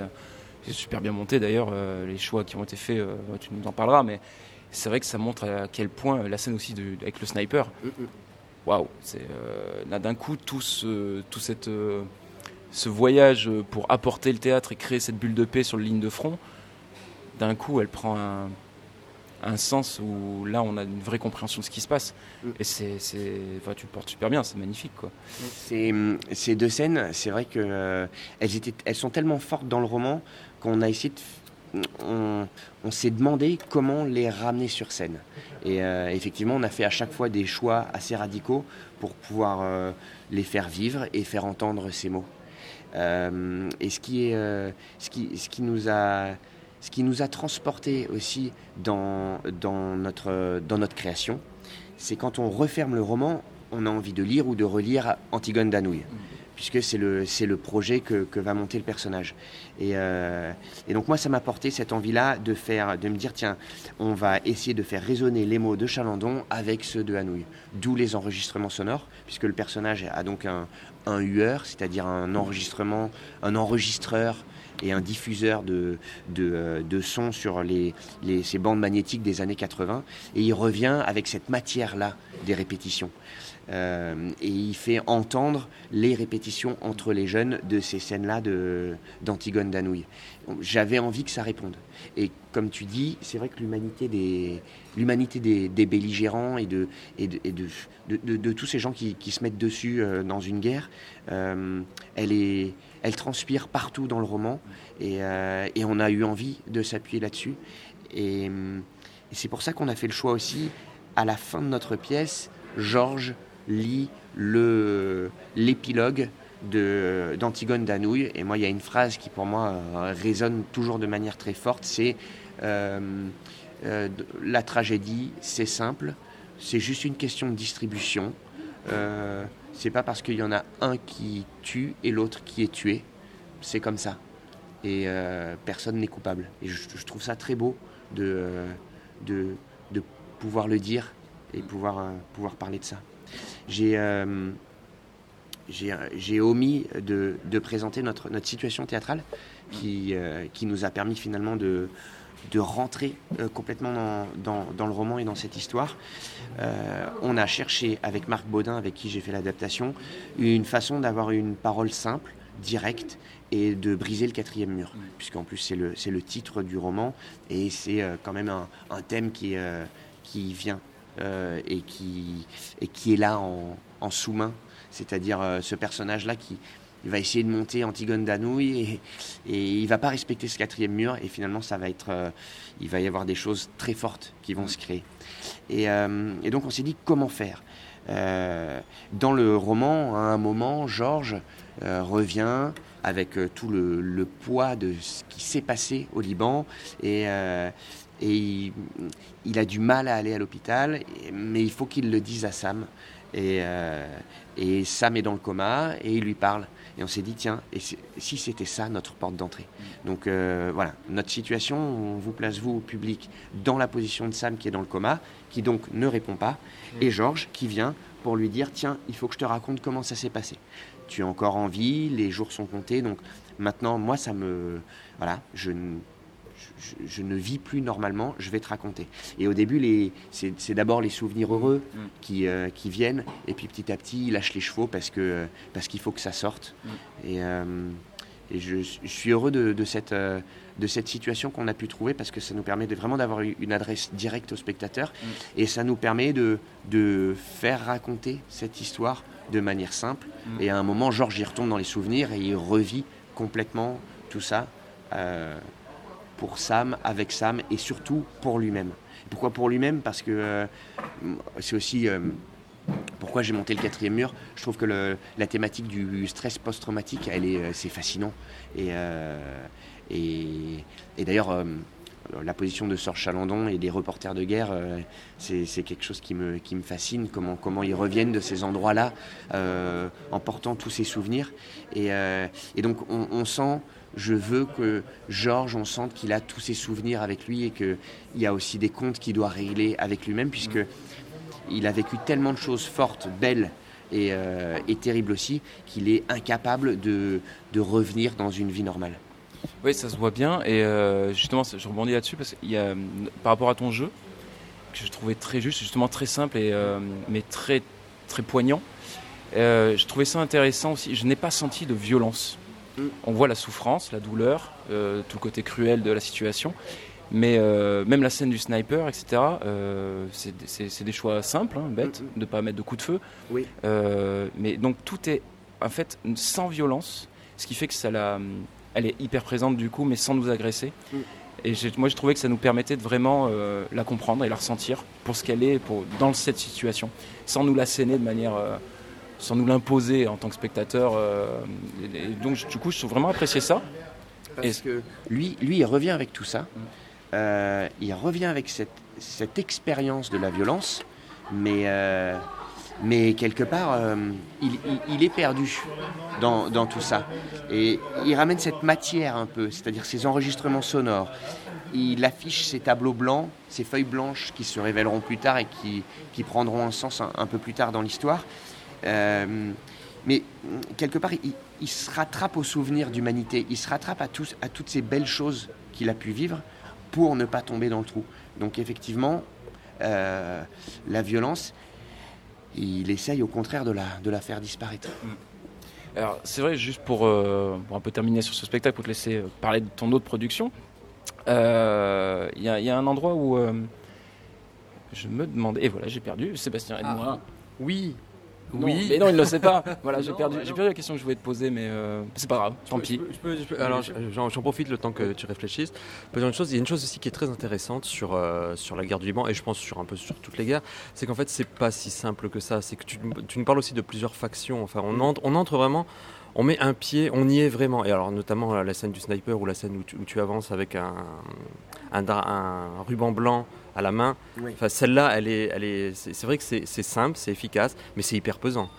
super bien monté d'ailleurs. les choix qui ont été faits, tu nous en parleras, mais c'est vrai que ça montre à quel point la scène aussi de, avec le sniper. Waouh, c'est là d'un coup tout ce, tout cette ce voyage pour apporter le théâtre et créer cette bulle de paix sur la ligne de front, d'un coup, elle prend un, sens où là, on a une vraie compréhension de ce qui se passe. Mm. Et c'est, enfin, tu le portes super bien, c'est magnifique. Quoi. ces deux scènes, c'est vrai qu'elles euh, étaient, elles sont tellement fortes dans le roman qu'on a essayé de on, s'est demandé comment les ramener sur scène. Et euh, effectivement, on a fait à chaque fois des choix assez radicaux pour pouvoir euh, les faire vivre et faire entendre ces mots. Euh, et ce qui, est, ce, qui, ce, qui nous a, ce qui nous a transporté aussi dans, dans, notre, dans notre création, c'est quand on referme le roman, on a envie de lire ou de relire Antigone d'Anouilh puisque c'est le, c'est le projet que, que, va monter le personnage. Et, euh, et donc moi, ça m'a porté cette envie-là de, faire, de me dire, tiens, on va essayer de faire résonner les mots de Chalandon avec ceux de Hanouille. D'où les enregistrements sonores, puisque le personnage a donc un, un hueur, c'est-à-dire un enregistrement, un enregistreur et un diffuseur de, de, euh, de sons sur les, les, ces bandes magnétiques des années 80. Et il revient avec cette matière-là des répétitions. Euh, et il fait entendre les répétitions entre les jeunes de ces scènes-là d'Antigone d'Anouilh. J'avais envie que ça réponde. Et comme tu dis, c'est vrai que l'humanité des, des, des, belligérants et, de, et, de, de, de, tous ces gens qui, qui se mettent dessus euh, dans une guerre, euh, elle, est, elle transpire partout dans le roman et, et on a eu envie de s'appuyer là-dessus. Et, et c'est pour ça qu'on a fait le choix aussi, à la fin de notre pièce, Georges lit l'épilogue d'Antigone d'Anouilh. Et moi, il y a une phrase qui, pour moi, euh, résonne toujours de manière très forte. C'est euh, euh, la tragédie, c'est simple, c'est juste une question de distribution. c'est pas parce qu'il y en a un qui tue et l'autre qui est tué. C'est comme ça. Et personne n'est coupable. Et je, je, trouve ça très beau de, de, de pouvoir le dire et pouvoir, pouvoir parler de ça. Euh, j'ai omis de, de, présenter notre, notre situation théâtrale qui, euh, qui nous a permis finalement de, de rentrer euh, complètement dans, dans, dans, le roman et dans cette histoire. on a cherché avec Marc Baudin, avec qui j'ai fait l'adaptation, une façon d'avoir une parole simple, directe et de briser le quatrième mur, puisqu'en plus c'est le, le titre du roman et c'est quand même un, un, thème qui, qui vient euh, et, qui, et qui est là en, sous-main. C'est-à-dire euh, ce personnage-là qui va essayer de monter Antigone d'Anouilh et, et il va pas respecter ce quatrième mur et finalement ça va être euh, il va y avoir des choses très fortes qui vont se créer et, et donc on s'est dit comment faire dans le roman à un moment Georges revient avec tout le, le, poids de ce qui s'est passé au Liban et, et il, a du mal à aller à l'hôpital, mais il faut qu'il le dise à Sam. Et, euh, et, Sam est dans le coma et il lui parle. Et on s'est dit, tiens, et si c'était ça notre porte d'entrée Donc euh, voilà, notre situation, on vous place, vous, au public, dans la position de Sam qui est dans le coma, qui donc ne répond pas, et Georges qui vient pour lui dire, tiens, il faut que je te raconte comment ça s'est passé. Tu es encore en vie, les jours sont comptés, donc maintenant, moi, ça me... Voilà, je je, ne vis plus normalement, je vais te raconter. Et au début, c'est d'abord les souvenirs heureux mm. qui, euh, qui, viennent, et puis petit à petit, il lâche les chevaux parce que parce qu'il faut que ça sorte. Mm. Et, euh, et je, suis heureux de, cette, euh, de cette situation qu'on a pu trouver parce que ça nous permet de, vraiment d'avoir une adresse directe au spectateur mm. et ça nous permet de, de faire raconter cette histoire de manière simple. Et à un moment, Georges y retourne dans les souvenirs et il revit complètement tout ça pour Sam, avec Sam et surtout pour lui-même. Pourquoi pour lui-même? Parce que euh, c'est aussi euh, pourquoi j'ai monté le quatrième mur? Je trouve que la thématique du stress post-traumatique, elle est, euh, c'est fascinant. Et, d'ailleurs, la position de Sir Chalandon et des reporters de guerre, c'est quelque chose qui me, qui me fascine, comment, comment ils reviennent de ces endroits-là en portant tous ces souvenirs. Et, donc on, on sent je veux que Georges, on sente qu'il a tous ses souvenirs avec lui et qu'il y a aussi des comptes qu'il doit régler avec lui-même, puisque il a vécu tellement de choses fortes, belles et, euh, terribles aussi, qu'il est incapable de, revenir dans une vie normale. Oui, ça se voit bien. Et euh, justement, je rebondis là-dessus parce qu'il y a, par rapport à ton jeu, que je trouvais très juste, justement très simple, et, euh, mais très, très poignant. Je trouvais ça intéressant aussi. Je n'ai pas senti de violence. On voit la souffrance, la douleur, euh, tout le côté cruel de la situation. Mais euh, même la scène du sniper, etc., euh, c'est des choix simples, hein, bêtes, Mm, de ne pas mettre de coups de feu. Oui. Mais donc tout est en fait sans violence, ce qui fait que ça la, elle est hyper présente du coup, mais sans nous agresser. Mm. Et moi, je trouvais que ça nous permettait de vraiment euh, la comprendre et la ressentir pour ce qu'elle est, pour dans cette situation, sans nous l'asséner de manière, euh, sans nous l'imposer en tant que spectateur. euh, et- et donc, du coup, je trouve vraiment apprécié ça. Parce que lui, lui, il revient avec tout ça. Euh, il revient avec cette, cette expérience de la violence, mais, euh, mais quelque part, euh, il, il- il est perdu dans, dans tout ça. Et il ramène cette matière un peu, c'est-à-dire ses enregistrements sonores. Il affiche ses tableaux blancs, ses feuilles blanches qui se révéleront plus tard et qui, qui prendront un sens un, un peu plus tard dans l'histoire. Euh, mais mm, quelque part, il, il se rattrape au souvenir d'humanité, il se rattrape à, tous, à toutes ces belles choses qu'il a pu vivre pour ne pas tomber dans le trou. Donc effectivement, euh, la violence, il essaye au contraire de la, de la faire disparaître. Alors, c'est vrai, juste pour, euh, pour un peu terminer sur ce spectacle, pour te laisser parler de ton autre production, euh, il y, a- il y a un endroit où euh, je me demandais, et voilà, j'ai perdu, Sébastien, aide-moi. Oui, Non, oui. Mais non, il ne le sait pas. Voilà, j'ai perdu, j'ai non. perdu la question que je voulais te poser, mais euh, c'est pas grave, tant pis. Alors, j'en profite le temps que tu réfléchisses. Une chose, il y a une chose aussi qui est très intéressante sur, euh, sur la guerre du Liban, et je pense sur un peu sur toutes les guerres, c'est qu'en fait, c'est pas si simple que ça. C'est que tu, tu nous parles aussi de plusieurs factions. Enfin, on entre, on entre vraiment, on met un pied, on y est vraiment. Et alors, notamment la scène du sniper ou la scène où tu, où tu avances avec un, un ruban blanc à la main. Oui. Enfin, celle-là, elle est, elle est, c'est vrai que c'est simple, c'est efficace, mais c'est hyper pesant.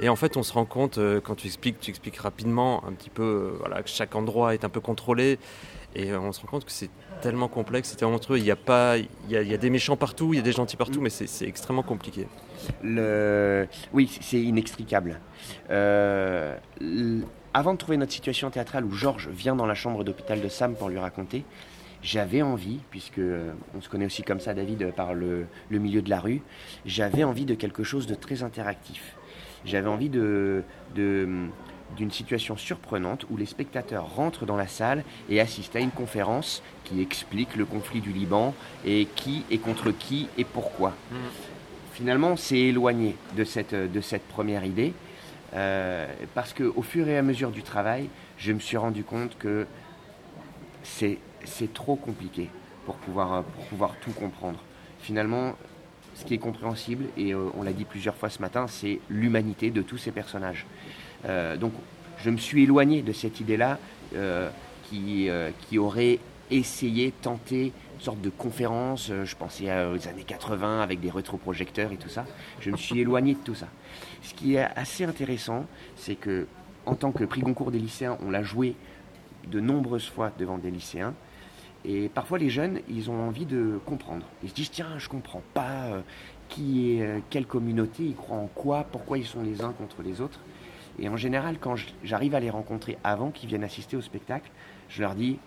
Et en fait, on se rend compte euh, quand tu expliques, tu expliques rapidement un petit peu, euh, voilà, que chaque endroit est un peu contrôlé, et euh, on se rend compte que c'est tellement complexe, c'est tellement monstrueux. Il y a pas, il y a, il y a des méchants partout, il y a des gentils partout, mais c'est c'est extrêmement compliqué. Le... Oui, c'est inextricable. Euh, l- Avant de trouver notre situation théâtrale où Georges vient dans la chambre d'hôpital de Sam pour lui raconter, j'avais envie, puisque euh, on se connaît aussi comme ça, David, euh, par le, le milieu de la rue, j'avais envie de quelque chose de très interactif. J'avais envie de, de- d'une situation surprenante où les spectateurs rentrent dans la salle et assistent à une conférence qui explique le conflit du Liban et qui est contre qui et pourquoi finalement, on s'est éloigné de cette, de cette première idée euh, parce qu'au fur et à mesure du travail, je me suis rendu compte que c'est, c'est trop compliqué pour pouvoir, pour pouvoir tout comprendre. Finalement, ce qui est compréhensible, et euh, on l'a dit plusieurs fois ce matin, c'est l'humanité de tous ces personnages. Euh, donc, je me suis éloigné de cette idée-là euh, qui, euh, qui aurait essayé, tenté une sorte de conférence. euh, Je pensais aux années 80 avec des rétroprojecteurs et tout ça. Je me suis éloigné de tout ça. Ce qui est assez intéressant, c'est que en tant que prix Goncourt des lycéens, on l'a joué de nombreuses fois devant des lycéens. Et parfois, les jeunes, ils ont envie de comprendre. Ils se disent tiens, je comprends pas euh, qui est euh, quelle communauté, ils croient en quoi, pourquoi ils sont les uns contre les autres. Et en général, quand j'arrive à les rencontrer avant qu'ils viennent assister au spectacle, je leur dis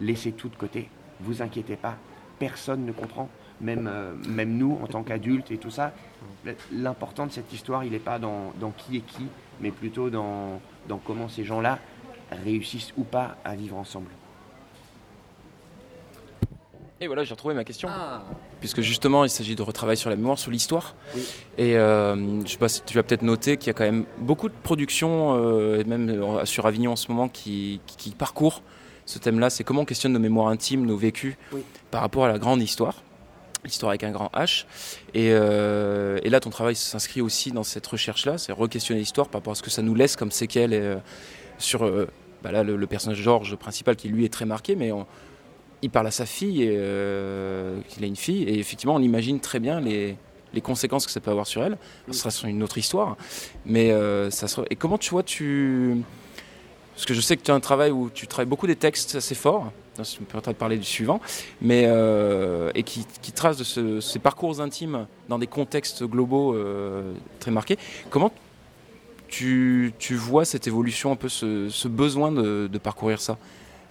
laissez tout de côté, vous inquiétez pas, personne ne comprend, même, euh, même nous en tant qu'adultes et tout ça. L'important de cette histoire, il n'est pas dans, dans qui est qui, mais plutôt dans, dans comment ces gens-là réussissent ou pas à vivre ensemble. Et voilà, j'ai retrouvé ma question. Puisque justement, il s'agit de retravailler sur la mémoire, sur l'histoire. Et euh, je sais pas si tu as peut-être noté qu'il y a quand même beaucoup de productions, euh, même euh, sur Avignon en ce moment, qui, qui, qui parcourent ce thème-là. C'est comment on questionne nos mémoires intimes, nos vécus, Oui. par rapport à la grande histoire. L'histoire avec un grand H. Et, euh, et là, ton travail s'inscrit aussi dans cette recherche-là, c'est re-questionner l'histoire par rapport à ce que ça nous laisse comme séquelles sur bah là, le, le personnage Georges principal qui lui est très marqué, mais on- il parle à sa fille, et, euh, qu'il a une fille, et effectivement, on imagine très bien les, conséquences que ça peut avoir sur elle. Ce sera une autre histoire, mais euh, ça sera... Et comment tu vois, tu parce que je sais que tu as un travail où tu travailles beaucoup des textes assez forts, je me permettrai de parler du suivant, mais, euh, et qui, trace de ce- ces parcours intimes dans des contextes globaux euh, très marqués. Comment tu, vois cette évolution, un peu ce, besoin de parcourir ça?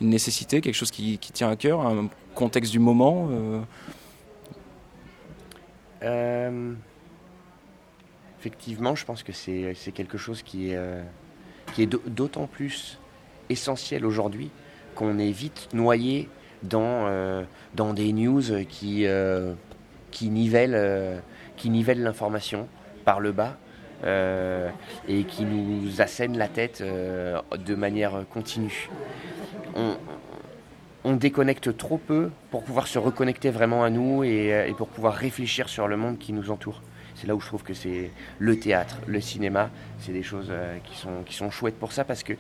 Une nécessité, quelque chose qui, tient à cœur, un contexte du moment euh, Euh, effectivement, je pense que c'est quelque chose qui est, euh, d'autant plus essentiel aujourd'hui qu'on est vite noyé dans, dans des news qui, qui nivellent l'information par le bas euh, et qui nous assènent la tête euh, de manière continue. On, on déconnecte trop peu pour pouvoir se reconnecter vraiment à nous et, euh, et pour pouvoir réfléchir sur le monde qui nous entoure. C'est là où je trouve que c'est le théâtre, le cinéma, c'est des choses qui, sont, qui sont chouettes pour ça parce que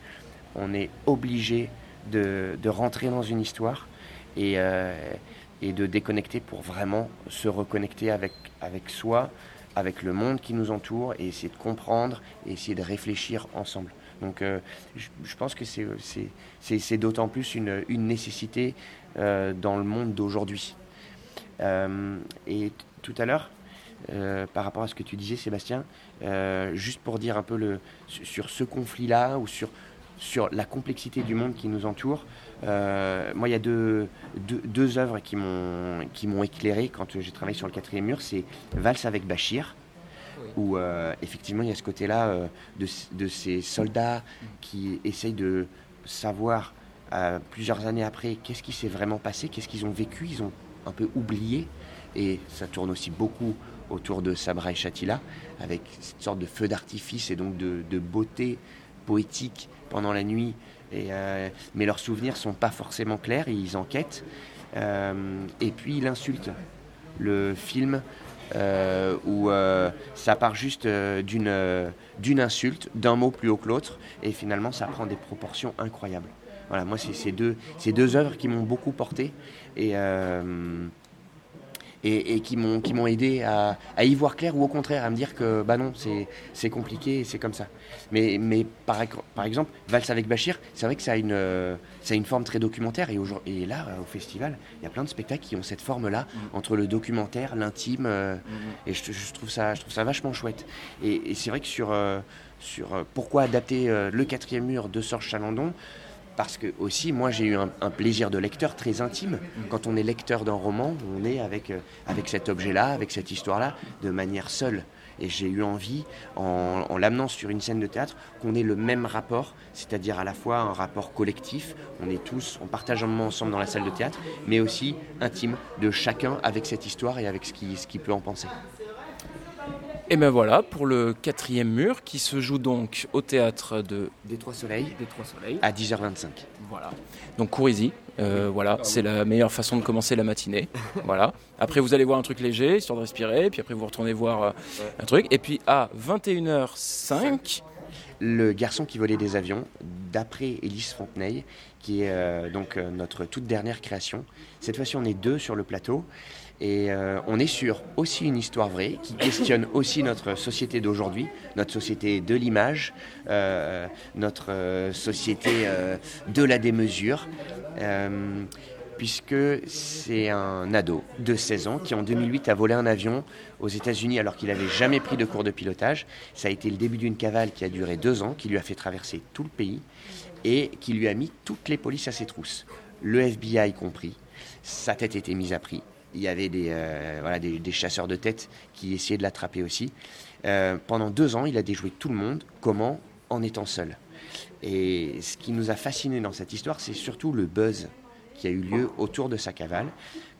on est obligé de, rentrer dans une histoire et, et de déconnecter pour vraiment se reconnecter avec, avec soi, avec le monde qui nous entoure et essayer de comprendre et essayer de réfléchir ensemble. Donc euh, je, pense que c'est- d'autant plus une, une nécessité euh, dans le monde d'aujourd'hui. Euh, et tout à l'heure, par rapport à ce que tu disais, Sébastien, juste pour dire un peu le, sur sur ce conflit-là ou sur, sur la complexité du monde qui nous entoure, euh, moi, il y a deux, deux, deux œuvres qui m'ont éclairé quand j'ai travaillé sur le quatrième mur. C'est Valse avec Bachir, où euh, effectivement il y a ce côté-là euh, de, de ces soldats qui essayent de savoir plusieurs années après qu'est-ce qui s'est vraiment passé, qu'est-ce qu'ils ont vécu, ils ont un peu oublié. Et ça tourne aussi beaucoup autour de Sabra et Shatila, avec cette sorte de feu d'artifice et donc de, de beauté poétique pendant la nuit. Euh, mais leurs souvenirs sont pas forcément clairs, ils enquêtent. Euh, et puis l'insulte. Le film euh, où ça part juste d'une d'une insulte, d'un mot plus haut que l'autre, et finalement ça prend des proportions incroyables. Voilà, moi c'est ces deux, ces deux œuvres qui m'ont beaucoup porté et, et, et qui m'ont qui m'ont aidé à, à y voir clair ou au contraire à me dire que bah non c'est c'est compliqué c'est comme ça. Mais mais par, exemple Valse avec Bachir, c'est vrai que ça a une euh, ça a une forme très documentaire et, et là euh, au festival il y a plein de spectacles qui ont cette forme là entre le documentaire, l'intime euh, et je, je trouve ça je trouve ça vachement chouette. Et, et c'est vrai que sur sur pourquoi adapter le quatrième mur de Sorge Chalandon parce que aussi, moi, j'ai eu un, plaisir de lecteur très intime. Quand on est lecteur d'un roman, on est avec, euh, avec cet objet-là, avec cette histoire-là, de manière seule. Et j'ai eu envie, en, en l'amenant sur une scène de théâtre, qu'on ait le même rapport, c'est-à-dire à la fois un rapport collectif, on est tous, on partage un moment ensemble dans la salle de théâtre, mais aussi intime de chacun avec cette histoire et avec ce qu'il ce qu'il peut en penser. Et ben voilà pour le quatrième mur qui se joue donc au théâtre de Des Trois Soleils des Trois Soleils. à 10h25. Voilà. Donc courez-y. Euh, voilà, c'est la meilleure façon de commencer la matinée. voilà. Après vous allez voir un truc léger, histoire de respirer, puis après vous retournez voir euh, un truc. Et puis à 21h05, Le garçon qui volait des avions, d'après Élise Fontenay, qui est euh, donc euh, notre toute dernière création. Cette fois-ci, on est deux sur le plateau. Et euh, on est sur aussi une histoire vraie qui questionne aussi notre société d'aujourd'hui, notre société de l'image, euh, notre euh, société de la démesure. Puisque c'est un ado de 16 ans qui en 2008 a volé un avion aux États-Unis alors qu'il n'avait jamais pris de cours de pilotage. Ça a été le début d'une cavale qui a duré deux ans, qui lui a fait traverser tout le pays et qui lui a mis toutes les polices à ses trousses, le FBI compris. Sa tête était mise à prix. Il y avait des, euh, voilà, des, chasseurs de tête qui essayaient de l'attraper aussi. Euh, pendant deux ans, il a déjoué tout le monde. Comment? En étant seul. Et ce qui nous a fasciné dans cette histoire, c'est surtout le buzz qui a eu lieu autour de sa cavale,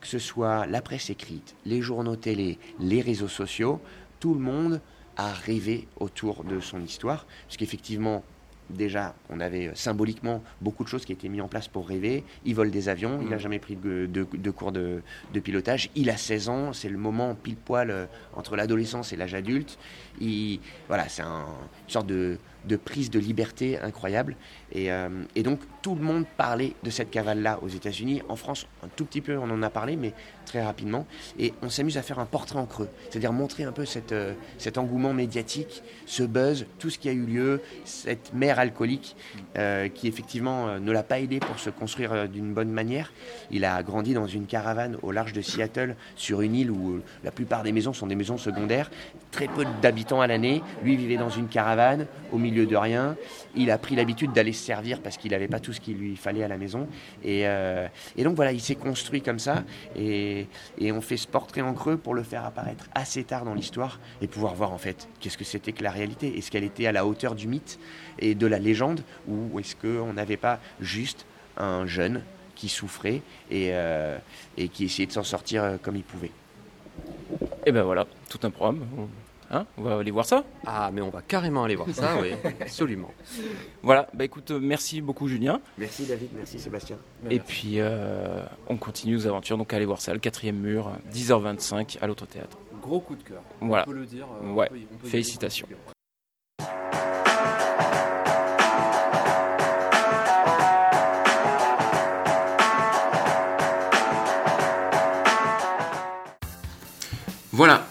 que ce soit la presse écrite, les journaux télé, les réseaux sociaux, tout le monde a rêvé autour de son histoire, parce qu'effectivement, déjà, on avait symboliquement beaucoup de choses qui étaient mises en place pour rêver. Il vole des avions, il n'a jamais pris de, de- de cours de, de pilotage, il a 16 ans, c'est le moment pile poil euh, entre l'adolescence et l'âge adulte. Il, voilà, c'est un- une sorte de, de prise de liberté incroyable. Et, euh, et donc tout le monde parlait de cette cavale-là aux États-Unis. En France, un tout petit peu, on en a parlé, mais très rapidement. Et on s'amuse à faire un portrait en creux, c'est-à-dire montrer un peu euh, cet engouement médiatique, ce buzz, tout ce qui a eu lieu, cette mère alcoolique euh, qui effectivement euh, ne l'a pas aidé pour se construire d'une bonne manière. Il a grandi dans une caravane au large de Seattle, sur une île où la plupart des maisons sont des maisons secondaires, très peu d'habitants à l'année. Lui vivait dans une caravane, au milieu de rien. Il a pris l'habitude d'aller se servir parce qu'il n'avait pas tout ce qu'il lui fallait à la maison. Et, euh, et donc voilà, il s'est construit comme ça. Et, et on fait ce portrait en creux pour le faire apparaître assez tard dans l'histoire et pouvoir voir en fait qu'est-ce que c'était que la réalité. Est-ce qu'elle était à la hauteur du mythe et de la légende ou est-ce qu'on n'avait pas juste un jeune qui souffrait et, euh, et qui essayait de s'en sortir euh, comme il pouvait? Et ben voilà, tout un programme. Hein on va aller voir ça. Ah, mais on va carrément aller voir ça, oui, absolument. Voilà, bah écoute, euh, merci beaucoup Julien. Merci David, merci Sébastien. Et puis euh, on continue nos aventures, donc allez voir ça, le quatrième mur, 10h25 à l'autre théâtre. Gros coup de cœur. Voilà. On peut le dire. euh, Ouais, on peut y- on peut y félicitations.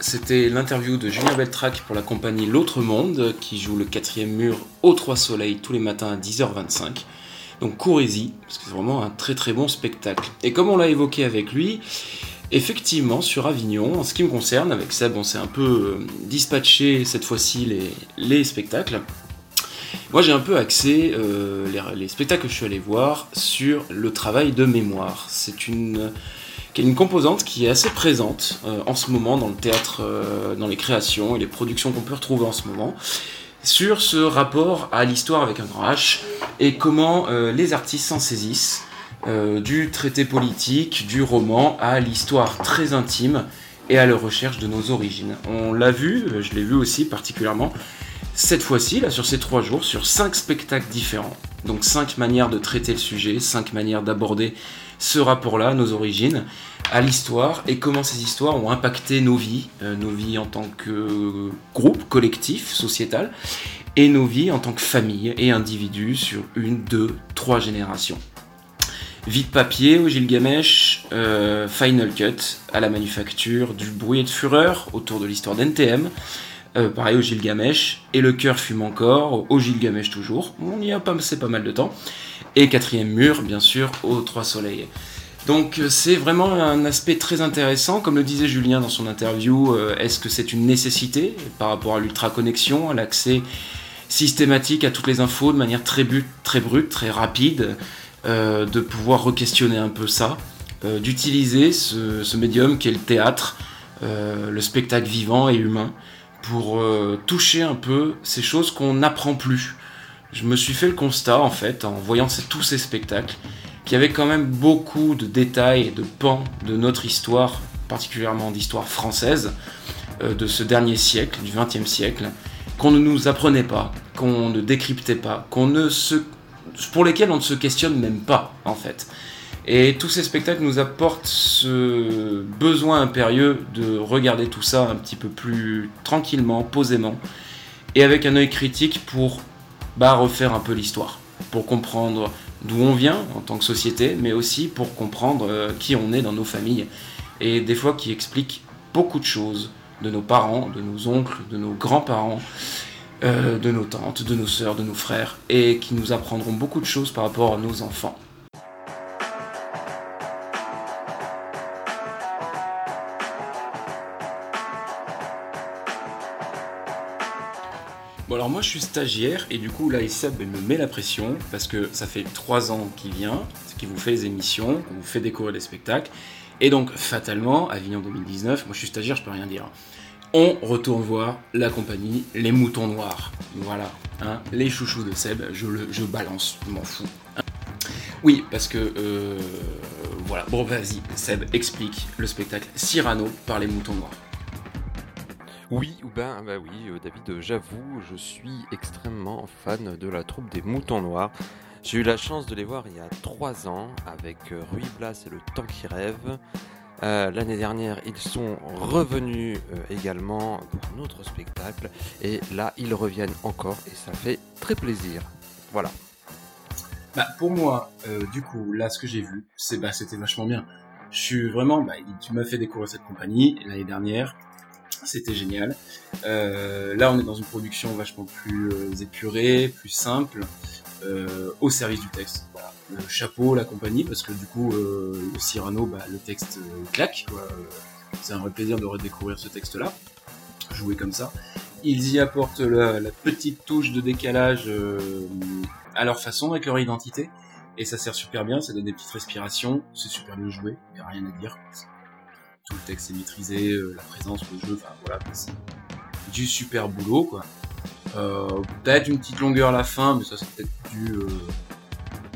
C'était l'interview de Julien Beltrac pour la compagnie L'Autre Monde, qui joue le quatrième mur au Trois Soleils tous les matins à 10h25. Donc courez-y, parce que c'est vraiment un très très bon spectacle. Et comme on l'a évoqué avec lui, effectivement sur Avignon, en ce qui me concerne, avec Seb on s'est un peu euh, dispatché cette fois-ci les, les spectacles. Moi j'ai un peu axé euh, les, les spectacles que je suis allé voir sur le travail de mémoire. C'est une qui est une composante qui est assez présente euh, en ce moment dans le théâtre, euh, dans les créations et les productions qu'on peut retrouver en ce moment, sur ce rapport à l'histoire avec un grand H et comment euh, les artistes s'en saisissent, du traité politique, du roman à l'histoire très intime et à la recherche de nos origines. On l'a vu, je l'ai vu aussi particulièrement cette fois-ci, là, sur ces trois jours, sur cinq spectacles différents. Donc cinq manières de traiter le sujet, cinq manières d'aborder ce rapport-là, nos origines, à l'histoire et comment ces histoires ont impacté nos vies, euh, nos vies en tant que groupe, collectif, sociétal, et nos vies en tant que famille et individus sur une, deux, trois générations. Vide papier au Gilgamesh, euh, Final Cut à la manufacture, du bruit et de fureur autour de l'histoire d'NTM, euh, pareil au Gilgamesh, et le cœur fume encore, au Gilgamesh toujours, on y a passé pas mal de temps, et quatrième mur, bien sûr, aux Trois Soleils. Donc euh, c'est vraiment un aspect très intéressant, comme le disait Julien dans son interview, euh, est-ce que c'est une nécessité par rapport à l'ultra-connexion, à l'accès systématique à toutes les infos de manière très, brute, très rapide, de pouvoir re-questionner un peu ça, d'utiliser ce, médium qui est le théâtre, le spectacle vivant et humain, pour euh, toucher un peu ces choses qu'on n'apprend plus. Je me suis fait le constat, en fait, en voyant tous ces spectacles, qu'il y avait quand même beaucoup de détails et de pans de notre histoire, particulièrement d'histoire française, euh, de ce dernier siècle, du XXe siècle, qu'on ne nous apprenait pas, qu'on ne décryptait pas, qu'on ne se, pour lesquels on ne se questionne même pas, en fait. Et tous ces spectacles nous apportent ce besoin impérieux de regarder tout ça un petit peu plus tranquillement, posément, et avec un œil critique pour bah, refaire un peu l'histoire, pour comprendre d'où on vient en tant que société, mais aussi pour comprendre euh, qui on est dans nos familles, et des fois qui explique beaucoup de choses de nos parents, de nos oncles, de nos grands-parents, euh, de nos tantes, de nos sœurs, de nos frères, et qui nous apprendront beaucoup de choses par rapport à nos enfants. Alors moi je suis stagiaire et du coup là Seb me met la pression parce que ça fait trois ans qu'il vient, qu'il vous fait les émissions, qu'il vous fait découvrir des spectacles et donc fatalement Avignon 2019, moi je suis stagiaire je peux rien dire. On retourne voir la compagnie Les Moutons Noirs. Voilà, hein, les chouchous de Seb, je le je balance, je m'en fous. hein. Oui, parce que euh, voilà. Bon vas-y Seb explique le spectacle Cyrano par les Moutons Noirs. Oui, ou ben, bah oui, euh, David, euh, j'avoue, je suis extrêmement fan de la troupe des Moutons Noirs. J'ai eu la chance de les voir il y a trois ans avec euh, Ruy Blas et le Temps qui rêve. L'année dernière, ils sont revenus également pour un autre spectacle. Et là, ils reviennent encore et ça fait très plaisir. Voilà. Bah, pour moi, du coup, là, ce que j'ai vu, c'est bah, c'était vachement bien. Je suis vraiment, bah, tu m'as fait découvrir cette compagnie l'année dernière. C'était génial. Euh, là, on est dans une production vachement plus euh, épurée, plus simple, euh, au service du texte. Voilà. Le chapeau, la compagnie, parce que du coup, euh, Cyrano, bah, le texte euh, claque. C'est un vrai plaisir de redécouvrir ce texte-là, joué comme ça. Ils y apportent la, petite touche de décalage à leur façon, avec leur identité. Et ça sert super bien, ça donne des petites respirations, c'est super bien joué, il a rien à dire. Tout le texte est maîtrisé, euh, la présence, le jeu, enfin voilà, c'est du super boulot quoi. Euh, peut-être une petite longueur à la fin, mais ça c'est peut-être dû euh,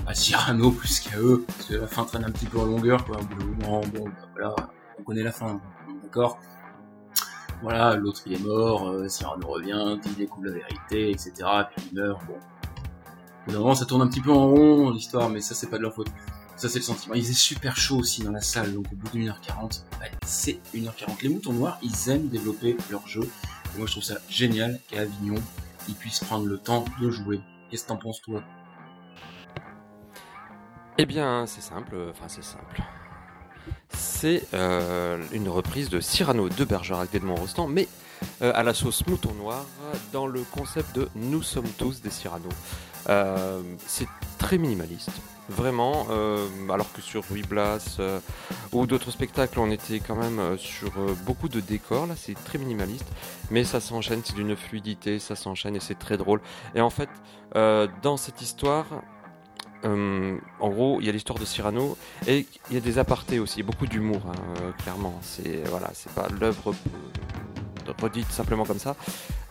à Cyrano plus qu'à eux, parce que la fin traîne un petit peu en longueur quoi. Bon, bah, voilà, on connaît la fin, d'accord voilà, l'autre il est mort, Cyrano revient, il découvre la vérité, etc. Puis il meurt, bon. Au ça tourne un petit peu en rond, l'histoire, mais ça c'est pas de leur faute. Ça c'est le sentiment. Il faisait super chaud aussi dans la salle, donc au bout d'une heure 40, bah, c'est 1h40. Les moutons noirs, ils aiment développer leur jeu. Moi je trouve ça génial qu'à Avignon, ils puissent prendre le temps de jouer. Qu'est-ce que t'en penses toi? Eh bien, c'est simple. Enfin, c'est simple. C'est euh, une reprise de Cyrano de Bergerac d'Edmond Rostand, mais euh, à la sauce mouton noir, dans le concept de Nous sommes tous des Cyrano. Euh, très minimaliste, vraiment. euh, alors que sur Ruy Blas euh, ou d'autres spectacles, on était quand même euh, sur beaucoup de décors. Là, c'est très minimaliste, mais ça s'enchaîne, c'est d'une fluidité, ça s'enchaîne et c'est très drôle. Et en fait, dans cette histoire, en gros, il y a l'histoire de Cyrano et il y a des apartés aussi, beaucoup d'humour, hein, clairement. C'est voilà, c'est pas l'œuvre redite simplement comme ça,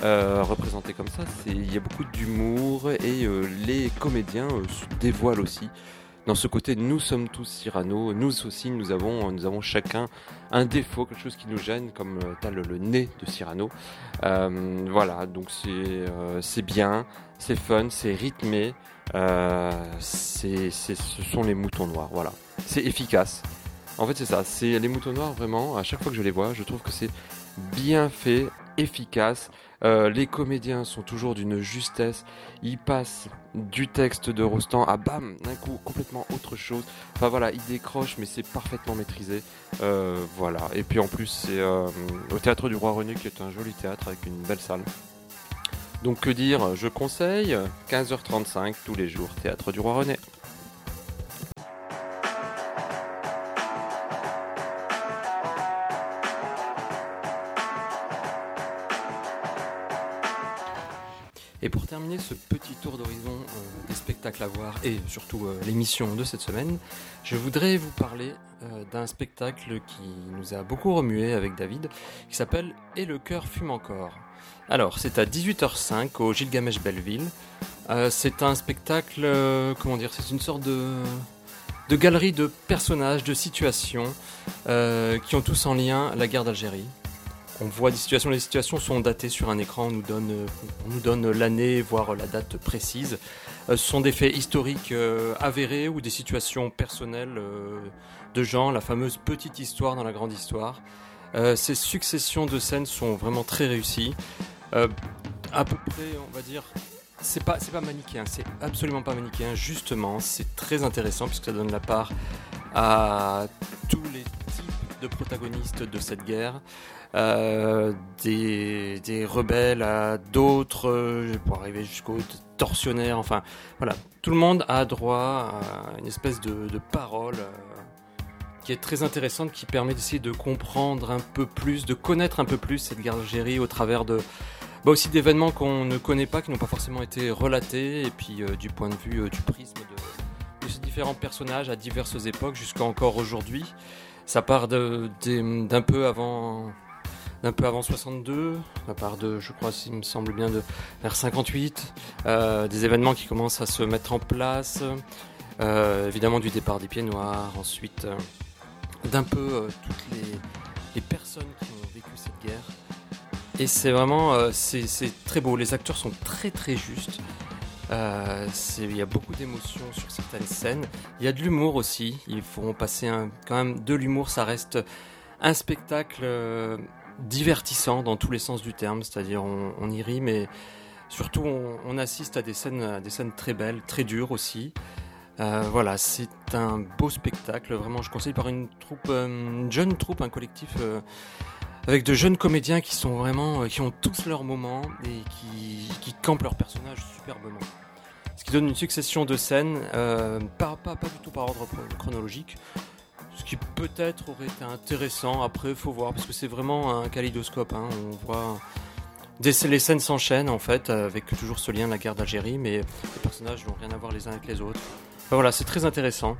euh, représentée comme ça. Il y a beaucoup d'humour et euh, les comédiens euh, se dévoilent aussi. Dans ce côté, nous sommes tous Cyrano. Nous aussi, nous avons, nous avons chacun un défaut, quelque chose qui nous gêne, comme euh, tel le nez de Cyrano. Voilà, donc c'est bien, c'est fun, c'est rythmé. C'est- ce sont les moutons noirs, voilà. C'est efficace. En fait, c'est ça. C'est les moutons noirs, vraiment. À chaque fois que je les vois, je trouve que c'est bien fait, efficace. Euh, les comédiens sont toujours d'une justesse. Ils passent du texte de Rostand à bam, d'un coup, complètement autre chose. Enfin voilà, ils décrochent, mais c'est parfaitement maîtrisé. Euh, voilà. Et puis en plus, c'est euh, au théâtre du Roi René, qui est un joli théâtre avec une belle salle. Donc que dire? Je conseille 15h35 tous les jours, théâtre du Roi René. Et pour terminer ce petit tour d'horizon euh, des spectacles à voir et surtout euh, l'émission de cette semaine, je voudrais vous parler euh, d'un spectacle qui nous a beaucoup remué avec David, qui s'appelle Et le cœur fume encore. Alors, c'est à 18h05 au Gilgamesh Belleville. C'est un spectacle, comment dire, c'est une sorte de, galerie de personnages, de situations qui ont tous en lien la guerre d'Algérie. On voit des situations, les situations sont datées sur un écran, on nous donne, on nous l'année, voire la date précise. Euh, ce sont des faits historiques euh, avérés ou des situations personnelles euh, de gens, la fameuse petite histoire dans la grande histoire. Ces successions de scènes sont vraiment très réussies. À peu près, on va dire, c'est pas, pas manichéen, c'est absolument pas manichéen. Justement, c'est très intéressant puisque ça donne la part à tous les de protagonistes de cette guerre. Euh, des, rebelles à d'autres, euh, pour arriver jusqu'aux tortionnaires, enfin voilà, tout le monde a droit à une espèce de, parole euh, qui est très intéressante, qui permet d'essayer de comprendre un peu plus, de connaître un peu plus cette guerre d'Algérie au travers de bah aussi d'événements qu'on ne connaît pas, qui n'ont pas forcément été relatés, et puis du point de vue du prisme de, de ces différents personnages à diverses époques jusqu'à encore aujourd'hui. Ça part d'un peu avant d'un peu avant 62, à part de, je crois, s'il me semble bien, de vers 58, euh, des événements qui commencent à se mettre en place, euh, évidemment du départ des Pieds Noirs, ensuite euh, d'un peu toutes les, les personnes qui ont vécu cette guerre. Et c'est vraiment, c'est très beau, les acteurs sont très très justes. Euh, il y a beaucoup d'émotions sur certaines scènes. Il y a de l'humour aussi. Il faut passer quand même de l'humour. Ça reste un spectacle euh, divertissant dans tous les sens du terme. C'est-à-dire on, y rit, mais surtout on, assiste à des scènes, des scènes très belles, très dures aussi. Euh, voilà, c'est un beau spectacle. Vraiment, je conseille par une troupe, une jeune troupe, un collectif avec de jeunes comédiens qui sont vraiment, qui ont tous leurs moments et qui, campent leurs personnages superbement. Ce qui donne une succession de scènes, pas, pas, du tout par ordre chronologique, ce qui peut-être aurait été intéressant. Après, faut voir parce que c'est vraiment un kaléidoscope. Hein. On voit des, les scènes s'enchaînent en fait avec toujours ce lien de la guerre d'Algérie, mais les personnages n'ont rien à voir les uns avec les autres. Voilà, c'est très intéressant.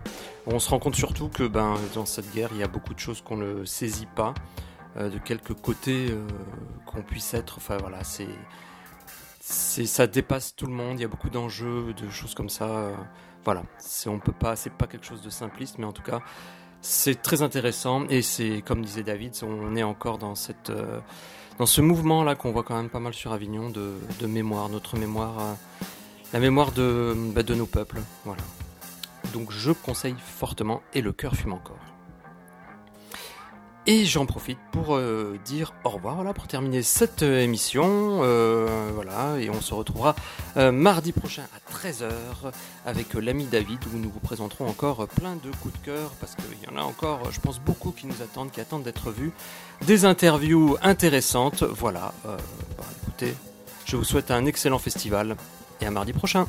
On se rend compte surtout que ben, dans cette guerre, il y a beaucoup de choses qu'on ne saisit pas, euh, de quelque côté euh, qu'on puisse être. Enfin voilà, c'est, ça dépasse tout le monde. Il y a beaucoup d'enjeux, de choses comme ça. Euh, voilà, c'est, on peut pas, c'est pas quelque chose de simpliste, mais en tout cas, c'est très intéressant. Et c'est comme disait David, on est encore dans cette, euh, dans ce mouvement là qu'on voit quand même pas mal sur Avignon de, de mémoire, notre mémoire, euh, la mémoire de, bah, de nos peuples. Voilà. Donc je conseille fortement et le cœur fume encore. Et j'en profite pour euh, dire au revoir, voilà, pour terminer cette euh, émission. Euh, voilà, et on se retrouvera mardi prochain à 13h avec l'ami David où nous vous présenterons encore plein de coups de cœur parce qu'il y en a encore, je pense, beaucoup qui nous attendent, qui attendent d'être vus. Des interviews intéressantes. Voilà, bah, écoutez, je vous souhaite un excellent festival et à mardi prochain.